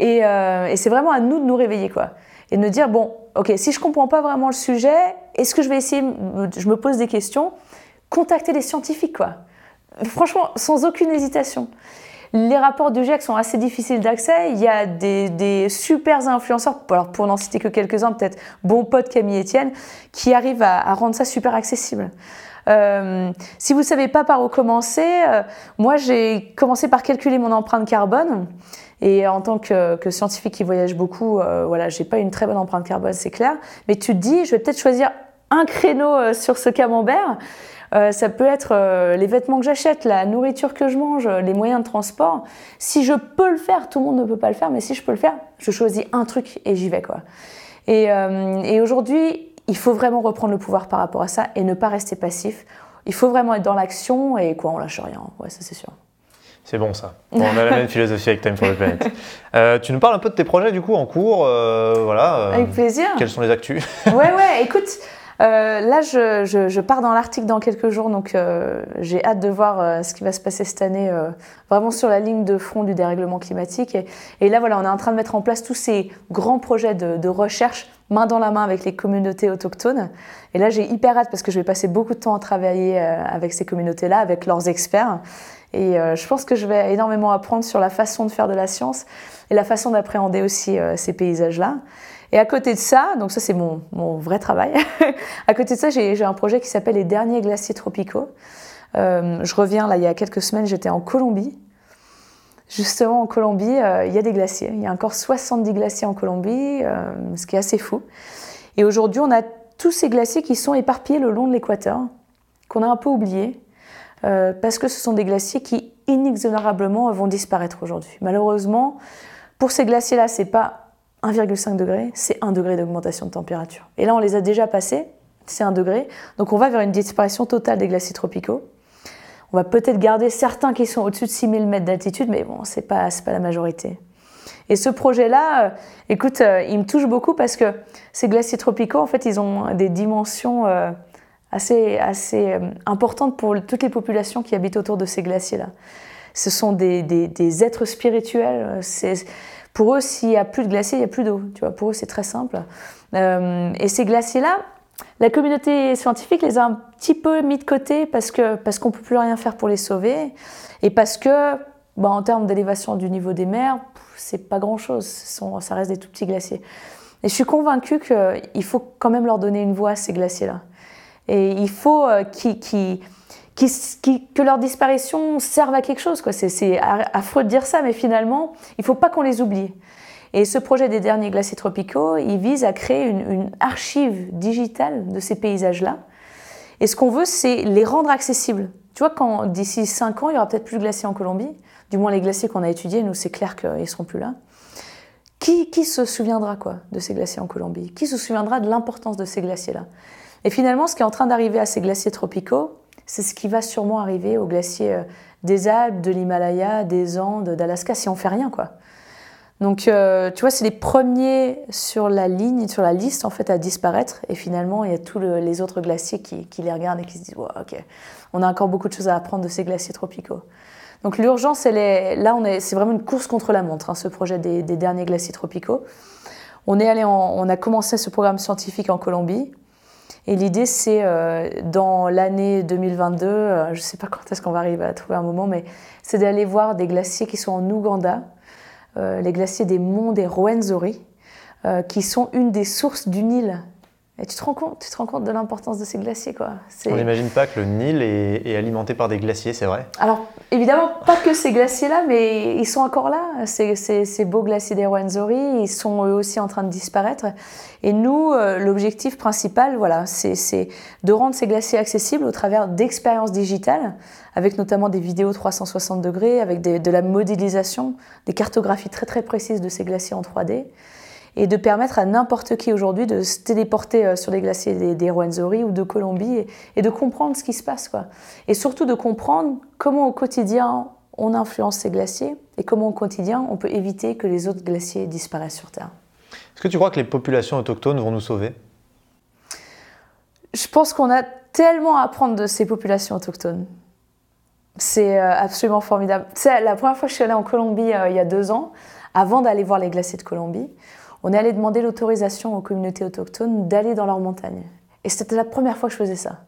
Euh, et, c'est vraiment à nous de nous réveiller, quoi. Et de nous dire, bon, ok, si je comprends pas vraiment le sujet, est-ce que je vais essayer, je me pose des questions, contacter les scientifiques, quoi. Franchement, sans aucune hésitation. Les rapports du GIEC sont assez difficiles d'accès. Il y a des, des super influenceurs, alors pour n'en citer que quelques-uns, peut-être bon pote Camille Etienne, qui arrivent à, rendre ça super accessible. Euh, si vous ne savez pas par où commencer, euh, moi j'ai commencé par calculer mon empreinte carbone. Et en tant que, scientifique qui voyage beaucoup, euh, voilà, j'ai pas une très bonne empreinte carbone, c'est clair. Mais tu te dis, je vais peut-être choisir un créneau euh, sur ce camembert. Euh, ça peut être euh, les vêtements que j'achète, la nourriture que je mange, les moyens de transport. Si je peux le faire, tout le monde ne peut pas le faire, mais si je peux le faire, je choisis un truc et j'y vais. quoi. Et, et aujourd'hui, il faut vraiment reprendre le pouvoir par rapport à ça et ne pas rester passif. Il faut vraiment être dans l'action et quoi, on lâche rien. Ouais, ça c'est sûr. C'est bon ça. on a la même philosophie avec Time for the Planet. tu nous parles un peu de tes projets du coup en cours, voilà. avec plaisir. Quelles sont les actus? Ouais ouais. Écoute, euh, là, je, pars dans l'Arctique dans quelques jours, donc euh, j'ai hâte de voir euh, ce qui va se passer cette année, vraiment sur la ligne de front du dérèglement climatique. Et, là, voilà, on est en train de mettre en place tous ces grands projets de, recherche main dans la main avec les communautés autochtones. Et là, j'ai hyper hâte parce que je vais passer beaucoup de temps à travailler avec ces communautés-là, avec leurs experts. Et je pense que je vais énormément apprendre sur la façon de faire de la science et la façon d'appréhender aussi ces paysages-là. Et à côté de ça, donc ça c'est mon, mon, vrai travail, à côté de ça j'ai un projet qui s'appelle les derniers glaciers tropicaux. Euh, je reviens là il y a quelques semaines, j'étais en Colombie. Justement en Colombie, euh, il y a des glaciers. Il y a encore 70 glaciers en Colombie, euh, ce qui est assez fou. Et aujourd'hui, on a tous ces glaciers qui sont éparpillés le long de l'équateur, qu'on a un peu oubliés, parce que ce sont des glaciers qui inexorablement vont disparaître aujourd'hui. Malheureusement, pour ces glaciers-là, c'est pas 1,5 degré, c'est 1 degré d'augmentation de température. Et là, on les a déjà passés, c'est 1 degré. Donc on va vers une disparition totale des glaciers tropicaux. On va peut-être garder certains qui sont au-dessus de 6000 mètres d'altitude, mais bon, ce n'est pas, pas la majorité. Et ce projet-là, euh, écoute, euh, il me touche beaucoup parce que ces glaciers tropicaux, en fait, ils ont des dimensions euh, assez, assez importantes pour toutes les populations qui habitent autour de ces glaciers-là. Ce sont des, des, êtres spirituels. C'est pour eux, s'il n'y a plus de glaciers, il n'y a plus d'eau. Tu vois, pour eux, c'est très simple. Euh, et ces glaciers-là, la communauté scientifique les a un petit peu mis de côté parce que parce qu'on peut plus rien faire pour les sauver et parce que bah, en termes d'élévation du niveau des mers, c'est pas grand-chose. Ça reste des tout petits glaciers. Et je suis convaincue qu'il faut quand même leur donner une voix à ces glaciers-là. Et il faut que leur disparition serve à quelque chose. C'est affreux de dire ça, mais finalement, il ne faut pas qu'on les oublie. Et ce projet des derniers glaciers tropicaux, il vise à créer une, archive digitale de ces paysages-là. Et ce qu'on veut, c'est les rendre accessibles. Tu vois, quand d'ici 5 ans, il y aura peut-être plus de glaciers en Colombie, du moins les glaciers qu'on a étudiés, nous, c'est clair qu'ils ne seront plus là. Qui, qui, se souviendra quoi de ces glaciers en Colombie? Qui se souviendra de l'importance de ces glaciers-là? Et finalement, ce qui est en train d'arriver à ces glaciers tropicaux, c'est ce qui va sûrement arriver aux glaciers euh, des Alpes, de l'Himalaya, des Andes, d'Alaska, si on fait rien, quoi. Donc, euh, tu vois, c'est les premiers sur la ligne, sur la liste, en fait, à disparaître. Et finalement, il y a tous les autres glaciers qui, les regardent et qui se disent, ok, on a encore beaucoup de choses à apprendre de ces glaciers tropicaux. Donc, l'urgence, elle est, là, on est, c'est vraiment une course contre la montre, hein, ce projet des, des, derniers glaciers tropicaux. On, est allé on a commencé ce programme scientifique en Colombie. Et l'idée, c'est dans l'année 2022, je ne sais pas quand est-ce qu'on va arriver à trouver un moment, mais c'est d'aller voir des glaciers qui sont en Ouganda, les glaciers des monts des Rwenzori, qui sont une des sources du Nil et tu te rends compte, tu te rends compte de l'importance de ces glaciers, quoi. On n'imagine pas que le Nil est, alimenté par des glaciers, c'est vrai? Alors, évidemment, pas que ces glaciers-là, mais ils sont encore là. Ces, ces, beaux glaciers des Rwenzori, ils sont eux aussi en train de disparaître. Et nous, euh, l'objectif principal, voilà, c'est de rendre ces glaciers accessibles au travers d'expériences digitales, avec notamment des vidéos 360 degrés, avec de la modélisation, des cartographies très très précises de ces glaciers en 3D et de permettre à n'importe qui aujourd'hui de se téléporter euh, sur les glaciers des, des Rwenzori ou de Colombie et, de comprendre ce qui se passe. Quoi. Et surtout de comprendre comment au quotidien on influence ces glaciers et comment au quotidien on peut éviter que les autres glaciers disparaissent sur Terre. Est-ce que tu crois que les populations autochtones vont nous sauver? Je pense qu'on a tellement à apprendre de ces populations autochtones. C'est euh, absolument formidable. C'est la première fois que je suis allée en Colombie euh, il y a deux ans, avant d'aller voir les glaciers de Colombie on est allé demander l'autorisation aux communautés autochtones d'aller dans leurs montagnes. Et c'était la première fois que je faisais ça.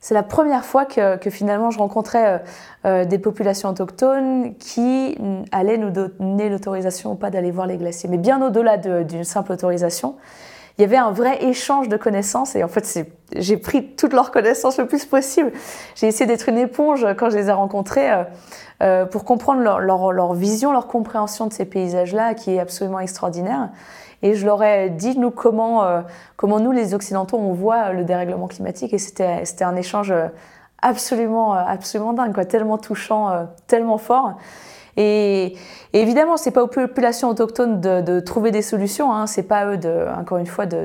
C'est la première fois que, finalement je rencontrais euh, euh, des populations autochtones qui allaient nous donner l'autorisation ou pas d'aller voir les glaciers. Mais bien au-delà d'une simple autorisation, il y avait un vrai échange de connaissances et en fait j'ai pris toutes leurs connaissances le plus possible. J'ai essayé d'être une éponge quand je les ai rencontrés euh, euh, pour comprendre leur, vision, leur compréhension de ces paysages-là qui est absolument extraordinaire. Et je leur ai dit, nous, comment, euh, nous, les Occidentaux, on voit le dérèglement climatique. Et c'était un échange absolument, dingue, tellement touchant, tellement fort. Et, évidemment, ce n'est pas aux populations autochtones de, trouver des solutions, hein. ce n'est pas à eux, encore une fois, de,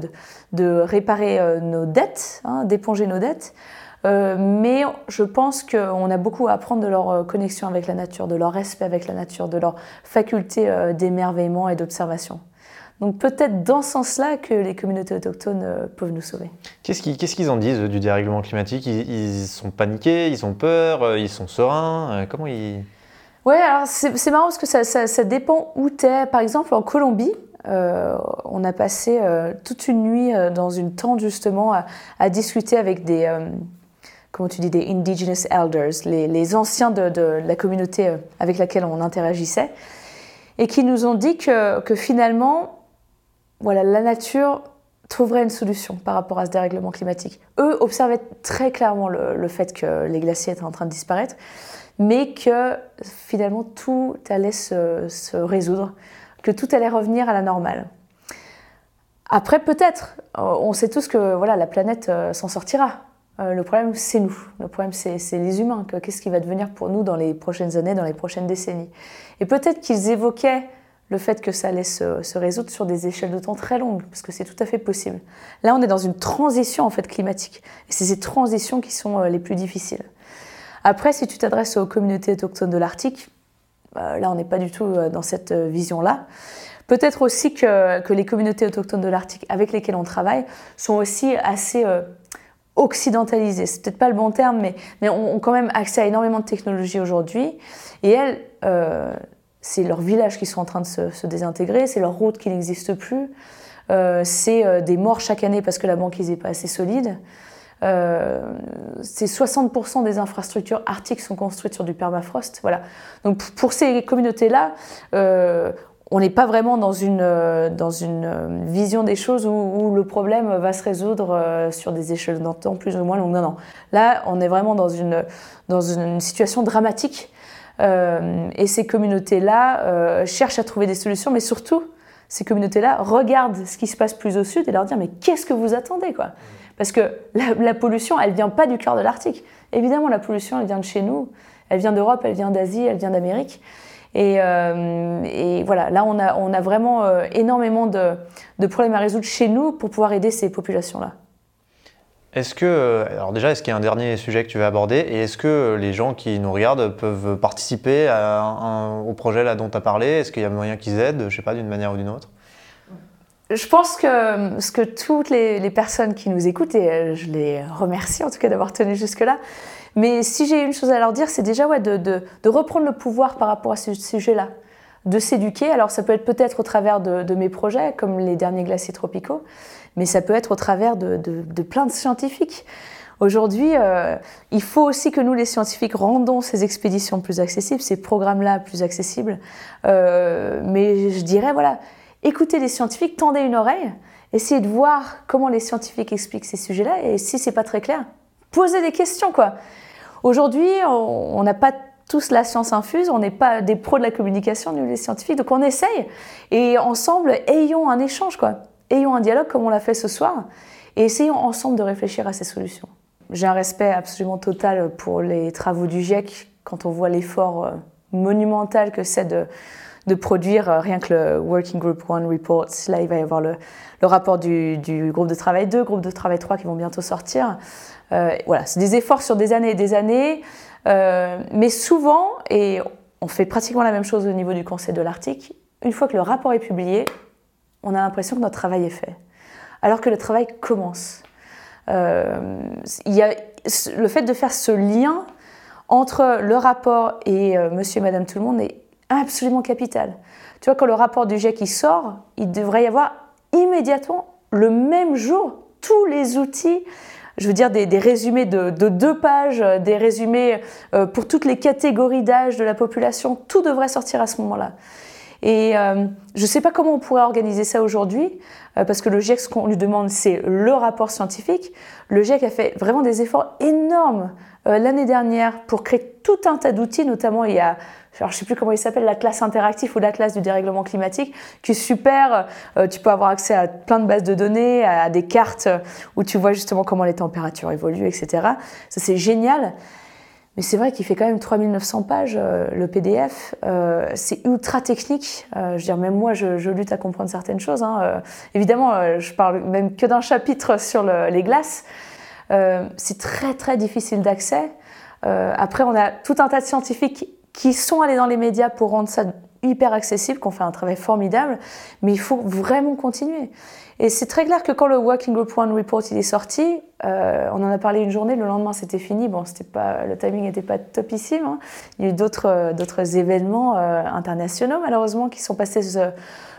de réparer euh, nos dettes, hein, d'éponger nos dettes. Euh, mais je pense qu'on a beaucoup à apprendre de leur euh, connexion avec la nature, de leur respect avec la nature, de leur faculté d'émerveillement et d'observation. Donc peut-être dans ce sens-là que les communautés autochtones peuvent nous sauver. Qu'est-ce qu'ils en disent du dérèglement climatique? Ils, ils, sont paniqués, ils ont peur, ils sont sereins Comment ils... Ouais, alors c'est marrant parce que ça, dépend où tu es. Par exemple, en Colombie, euh, on a passé euh, toute une nuit euh, dans une tente justement à, discuter avec des, comment tu dis, des indigenous elders, les, anciens de, la communauté avec laquelle on interagissait, et qui nous ont dit que, finalement, voilà, la nature trouverait une solution par rapport à ce dérèglement climatique. Eux observaient très clairement le fait que les glaciers étaient en train de disparaître mais que finalement tout allait se, résoudre, que tout allait revenir à la normale. Après, peut-être, euh, on sait tous que voilà, la planète euh, s'en sortira. Euh, le problème, c'est nous. Le problème, c'est les humains. Qu'est-ce qui va devenir pour nous dans les prochaines années, dans les prochaines décennies Et peut-être qu'ils évoquaient le fait que ça allait se, résoudre sur des échelles de temps très longues, parce que c'est tout à fait possible. Là, on est dans une transition en fait climatique, et c'est ces transitions qui sont les plus difficiles. Après, si tu t'adresses aux communautés autochtones de l'Arctique, euh, là, on n'est pas du tout euh, dans cette euh, vision-là. Peut-être aussi que, les communautés autochtones de l'Arctique avec lesquelles on travaille sont aussi assez occidentalisées. C'est peut-être pas le bon terme, mais, mais ont, quand même accès à énormément de technologies aujourd'hui. Et elles, c'est leurs villages qui sont en train de se, désintégrer, c'est leurs routes qui n'existent plus, c'est des morts chaque année parce que la banquise n'est pas assez solide. Euh, c'est 60% des infrastructures arctiques sont construites sur du permafrost. Voilà. Donc pour ces communautés-là, euh, on n'est pas vraiment dans une, euh, dans une vision des choses où, le problème va se résoudre sur des échelles temps plus ou moins longues. Non, non. Là, on est vraiment dans une, dans une situation dramatique. et ces communautés-là cherchent à trouver des solutions, mais surtout, ces communautés-là regardent ce qui se passe plus au sud et leur disent mais qu'est-ce que vous attendez quoi? Parce que la, pollution, elle vient pas du cœur de l'Arctique. Évidemment, la pollution, elle vient de chez nous. Elle vient d'Europe, elle vient d'Asie, elle vient d'Amérique. Et, euh, voilà, là, on a, vraiment euh, énormément de, problèmes à résoudre chez nous pour pouvoir aider ces populations-là. Est-ce que, euh, alors déjà, est-ce qu'il y a un dernier sujet que tu veux aborder? Et est-ce que les gens qui nous regardent peuvent participer au projet là dont tu as parlé? Est-ce qu'il y a moyen qu'ils aident, je sais pas, d'une manière ou d'une autre? Je pense que ce que toutes les, personnes qui nous écoutent, et euh, je les remercie en tout cas d'avoir tenu jusque-là, mais si j'ai une chose à leur dire, c'est déjà ouais, de, reprendre le pouvoir par rapport à ce sujet-là, de s'éduquer. Alors ça peut être peut-être au travers de, mes projets, comme les derniers glaciers tropicaux, mais ça peut être au travers de, plein de scientifiques. Aujourd'hui, euh, il faut aussi que nous, les scientifiques, rendons ces expéditions plus accessibles, ces programmes-là plus accessibles. Euh, mais je dirais, voilà, écoutez les scientifiques, tendez une oreille, essayez de voir comment les scientifiques expliquent ces sujets-là, et si c'est pas très clair, posez des questions, quoi. Aujourd'hui, on n'a pas tous la science infuse, on n'est pas des pros de la communication, nous les scientifiques, donc on essaye et ensemble, ayons un échange, quoi. Ayons un dialogue comme on l'a fait ce soir et essayons ensemble de réfléchir à ces solutions. J'ai un respect absolument total pour les travaux du GIEC quand on voit l'effort euh, monumental que c'est de, de, produire euh, rien que le Working Group One Report. Là, il va y avoir le, le rapport du, du, groupe de travail 2, groupe de travail 3 qui vont bientôt sortir. Euh, voilà, c'est des efforts sur des années et des années. Euh, mais souvent, et on fait pratiquement la même chose au niveau du Conseil de l'Arctique, une fois que le rapport est publié, on a l'impression que notre travail est fait. Alors que le travail commence. Y a le fait de faire ce lien entre le rapport et monsieur et madame tout le monde est absolument capital. Tu vois, quand le rapport du GIEC sort, il devrait y avoir immédiatement, le même jour, tous les outils je veux dire, des, résumés de, deux pages, euh, des résumés euh, pour toutes les catégories d'âge de la population. Tout devrait sortir à ce moment-là. Et euh, je ne sais pas comment on pourrait organiser ça aujourd'hui, parce que le GIEC, ce qu'on lui demande, c'est le rapport scientifique. Le GIEC a fait vraiment des efforts énormes l'année dernière pour créer tout un tas d'outils, notamment il y a alors, je ne sais plus comment il s'appelle, la classe interactive ou la classe du dérèglement climatique, qui est super. Euh, tu peux avoir accès à plein de bases de données, à, des cartes où tu vois justement comment les températures évoluent, etc. Ça, c'est génial. Mais c'est vrai qu'il fait quand même 3900 pages, euh, le PDF. Euh, c'est ultra technique. je veux dire, même moi, je, lutte à comprendre certaines choses. Hein. évidemment, je parle même que d'un chapitre sur les glaces. c'est très, très difficile d'accès. après, on a tout un tas de scientifiques qui sont allés dans les médias pour rendre ça hyper accessible, qu'on fait un travail formidable, mais il faut vraiment continuer. Et c'est très clair que quand le Working Group One Report il est sorti, euh, on en a parlé une journée, le lendemain c'était fini. Bon, c'était pas, le timing n'était pas topissime. Hein. Il y a eu d'autres, d'autres événements euh, internationaux malheureusement qui sont passés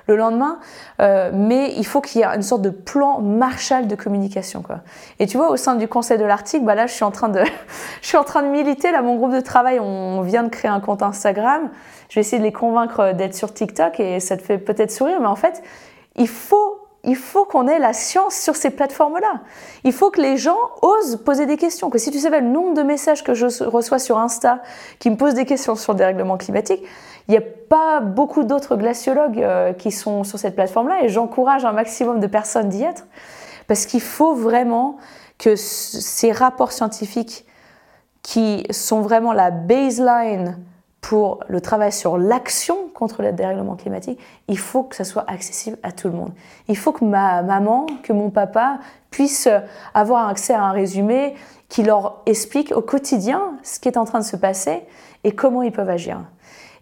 le lendemain, euh, mais il faut qu'il y ait une sorte de plan Marshall de communication. Et tu vois, au sein du conseil de l'article, bah là, je suis, en train de, je suis en train de militer. Là, mon groupe de travail, on vient de créer un compte Instagram. Je vais essayer de les convaincre d'être sur TikTok et ça te fait peut-être sourire, mais en fait, il faut il faut qu'on ait la science sur ces plateformes-là. Il faut que les gens osent poser des questions. Que si tu savais le nombre de messages que je reçois sur Insta qui me posent des questions sur le dérèglement climatique, il n'y a pas beaucoup d'autres glaciologues euh, qui sont sur cette plateforme-là et j'encourage un maximum de personnes d'y être parce qu'il faut vraiment que ces rapports scientifiques qui sont vraiment la baseline pour le travail sur l'action contre le dérèglement climatique, il faut que ça soit accessible à tout le monde. Il faut que ma maman, que mon papa puissent avoir accès à un résumé qui leur explique au quotidien ce qui est en train de se passer et comment ils peuvent agir.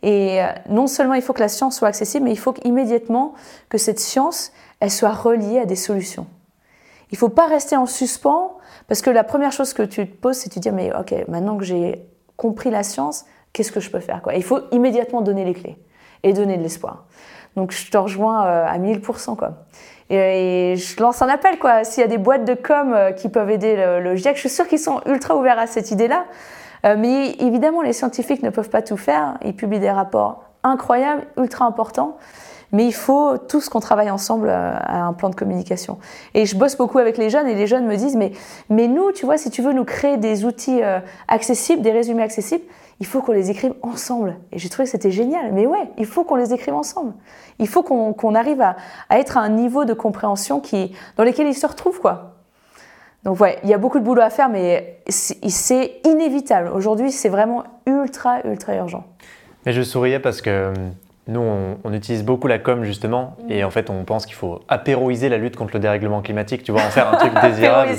Et euh, non seulement il faut que la science soit accessible, mais il faut immédiatement que cette science, elle soit reliée à des solutions. Il ne faut pas rester en suspens, parce que la première chose que tu te poses, c'est de te dire, mais ok, maintenant que j'ai compris la science, qu'est-ce que je peux faire Il faut immédiatement donner les clés et donner de l'espoir. Donc je te rejoins euh, à 1000%. Quoi. Et, je lance un appel, quoi. S'il y a des boîtes de com euh, qui peuvent aider le GIEC, je suis sûre qu'ils sont ultra ouverts à cette idée-là. Euh, mais évidemment, les scientifiques ne peuvent pas tout faire. Ils publient des rapports incroyables, ultra importants. Mais il faut tous qu'on travaille ensemble euh, à un plan de communication. Et je bosse beaucoup avec les jeunes et les jeunes me disent mais, mais nous, tu vois, si tu veux nous créer des outils euh, accessibles, des résumés accessibles, il faut qu'on les écrive ensemble. Et j'ai trouvé que c'était génial. Mais ouais, il faut qu'on les écrive ensemble. Il faut qu'on arrive à, être à un niveau de compréhension qui, dans lequel ils se retrouvent, quoi. Donc ouais, il y a beaucoup de boulot à faire, mais c'est inévitable. Aujourd'hui, c'est vraiment ultra, ultra urgent. Mais je souriais parce que hum, nous, on, utilise beaucoup la com justement, mm. et en fait, on pense qu'il faut apéroiser la lutte contre le dérèglement climatique, tu vois, en faire un truc désirable.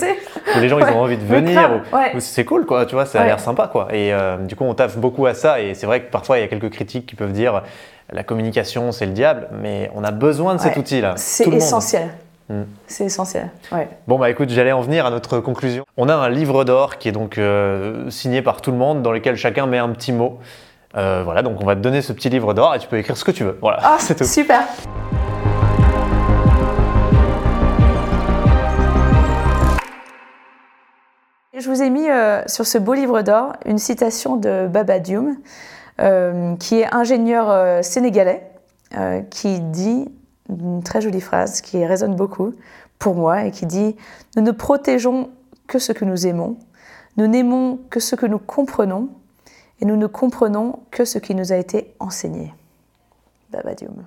où les gens, ils ont envie de venir. C'est cool, quoi, tu vois, ça a l'air sympa, quoi. Et euh, du coup, on taffe beaucoup à ça, et c'est vrai que parfois, il y a quelques critiques qui peuvent dire la communication, c'est le diable, mais on a besoin de cet outil-là. C'est essentiel. Mm. C'est essentiel. Ouais. Bon, bah écoute, j'allais en venir à notre conclusion. On a un livre d'or qui est donc euh, signé par tout le monde, dans lequel chacun met un petit mot. voilà, donc on va te donner ce petit livre d'or et tu peux écrire ce que tu veux. Voilà, ah, c'est tout. Super. Je vous ai mis euh, sur ce beau livre d'or une citation de Baba Dioum, euh, qui est ingénieur euh, sénégalais, qui dit une très jolie phrase qui résonne beaucoup pour moi et qui dit Nous ne protégeons que ce que nous aimons, nous n'aimons que ce que nous comprenons et nous ne comprenons que ce qui nous a été enseigné. Baba Dioum.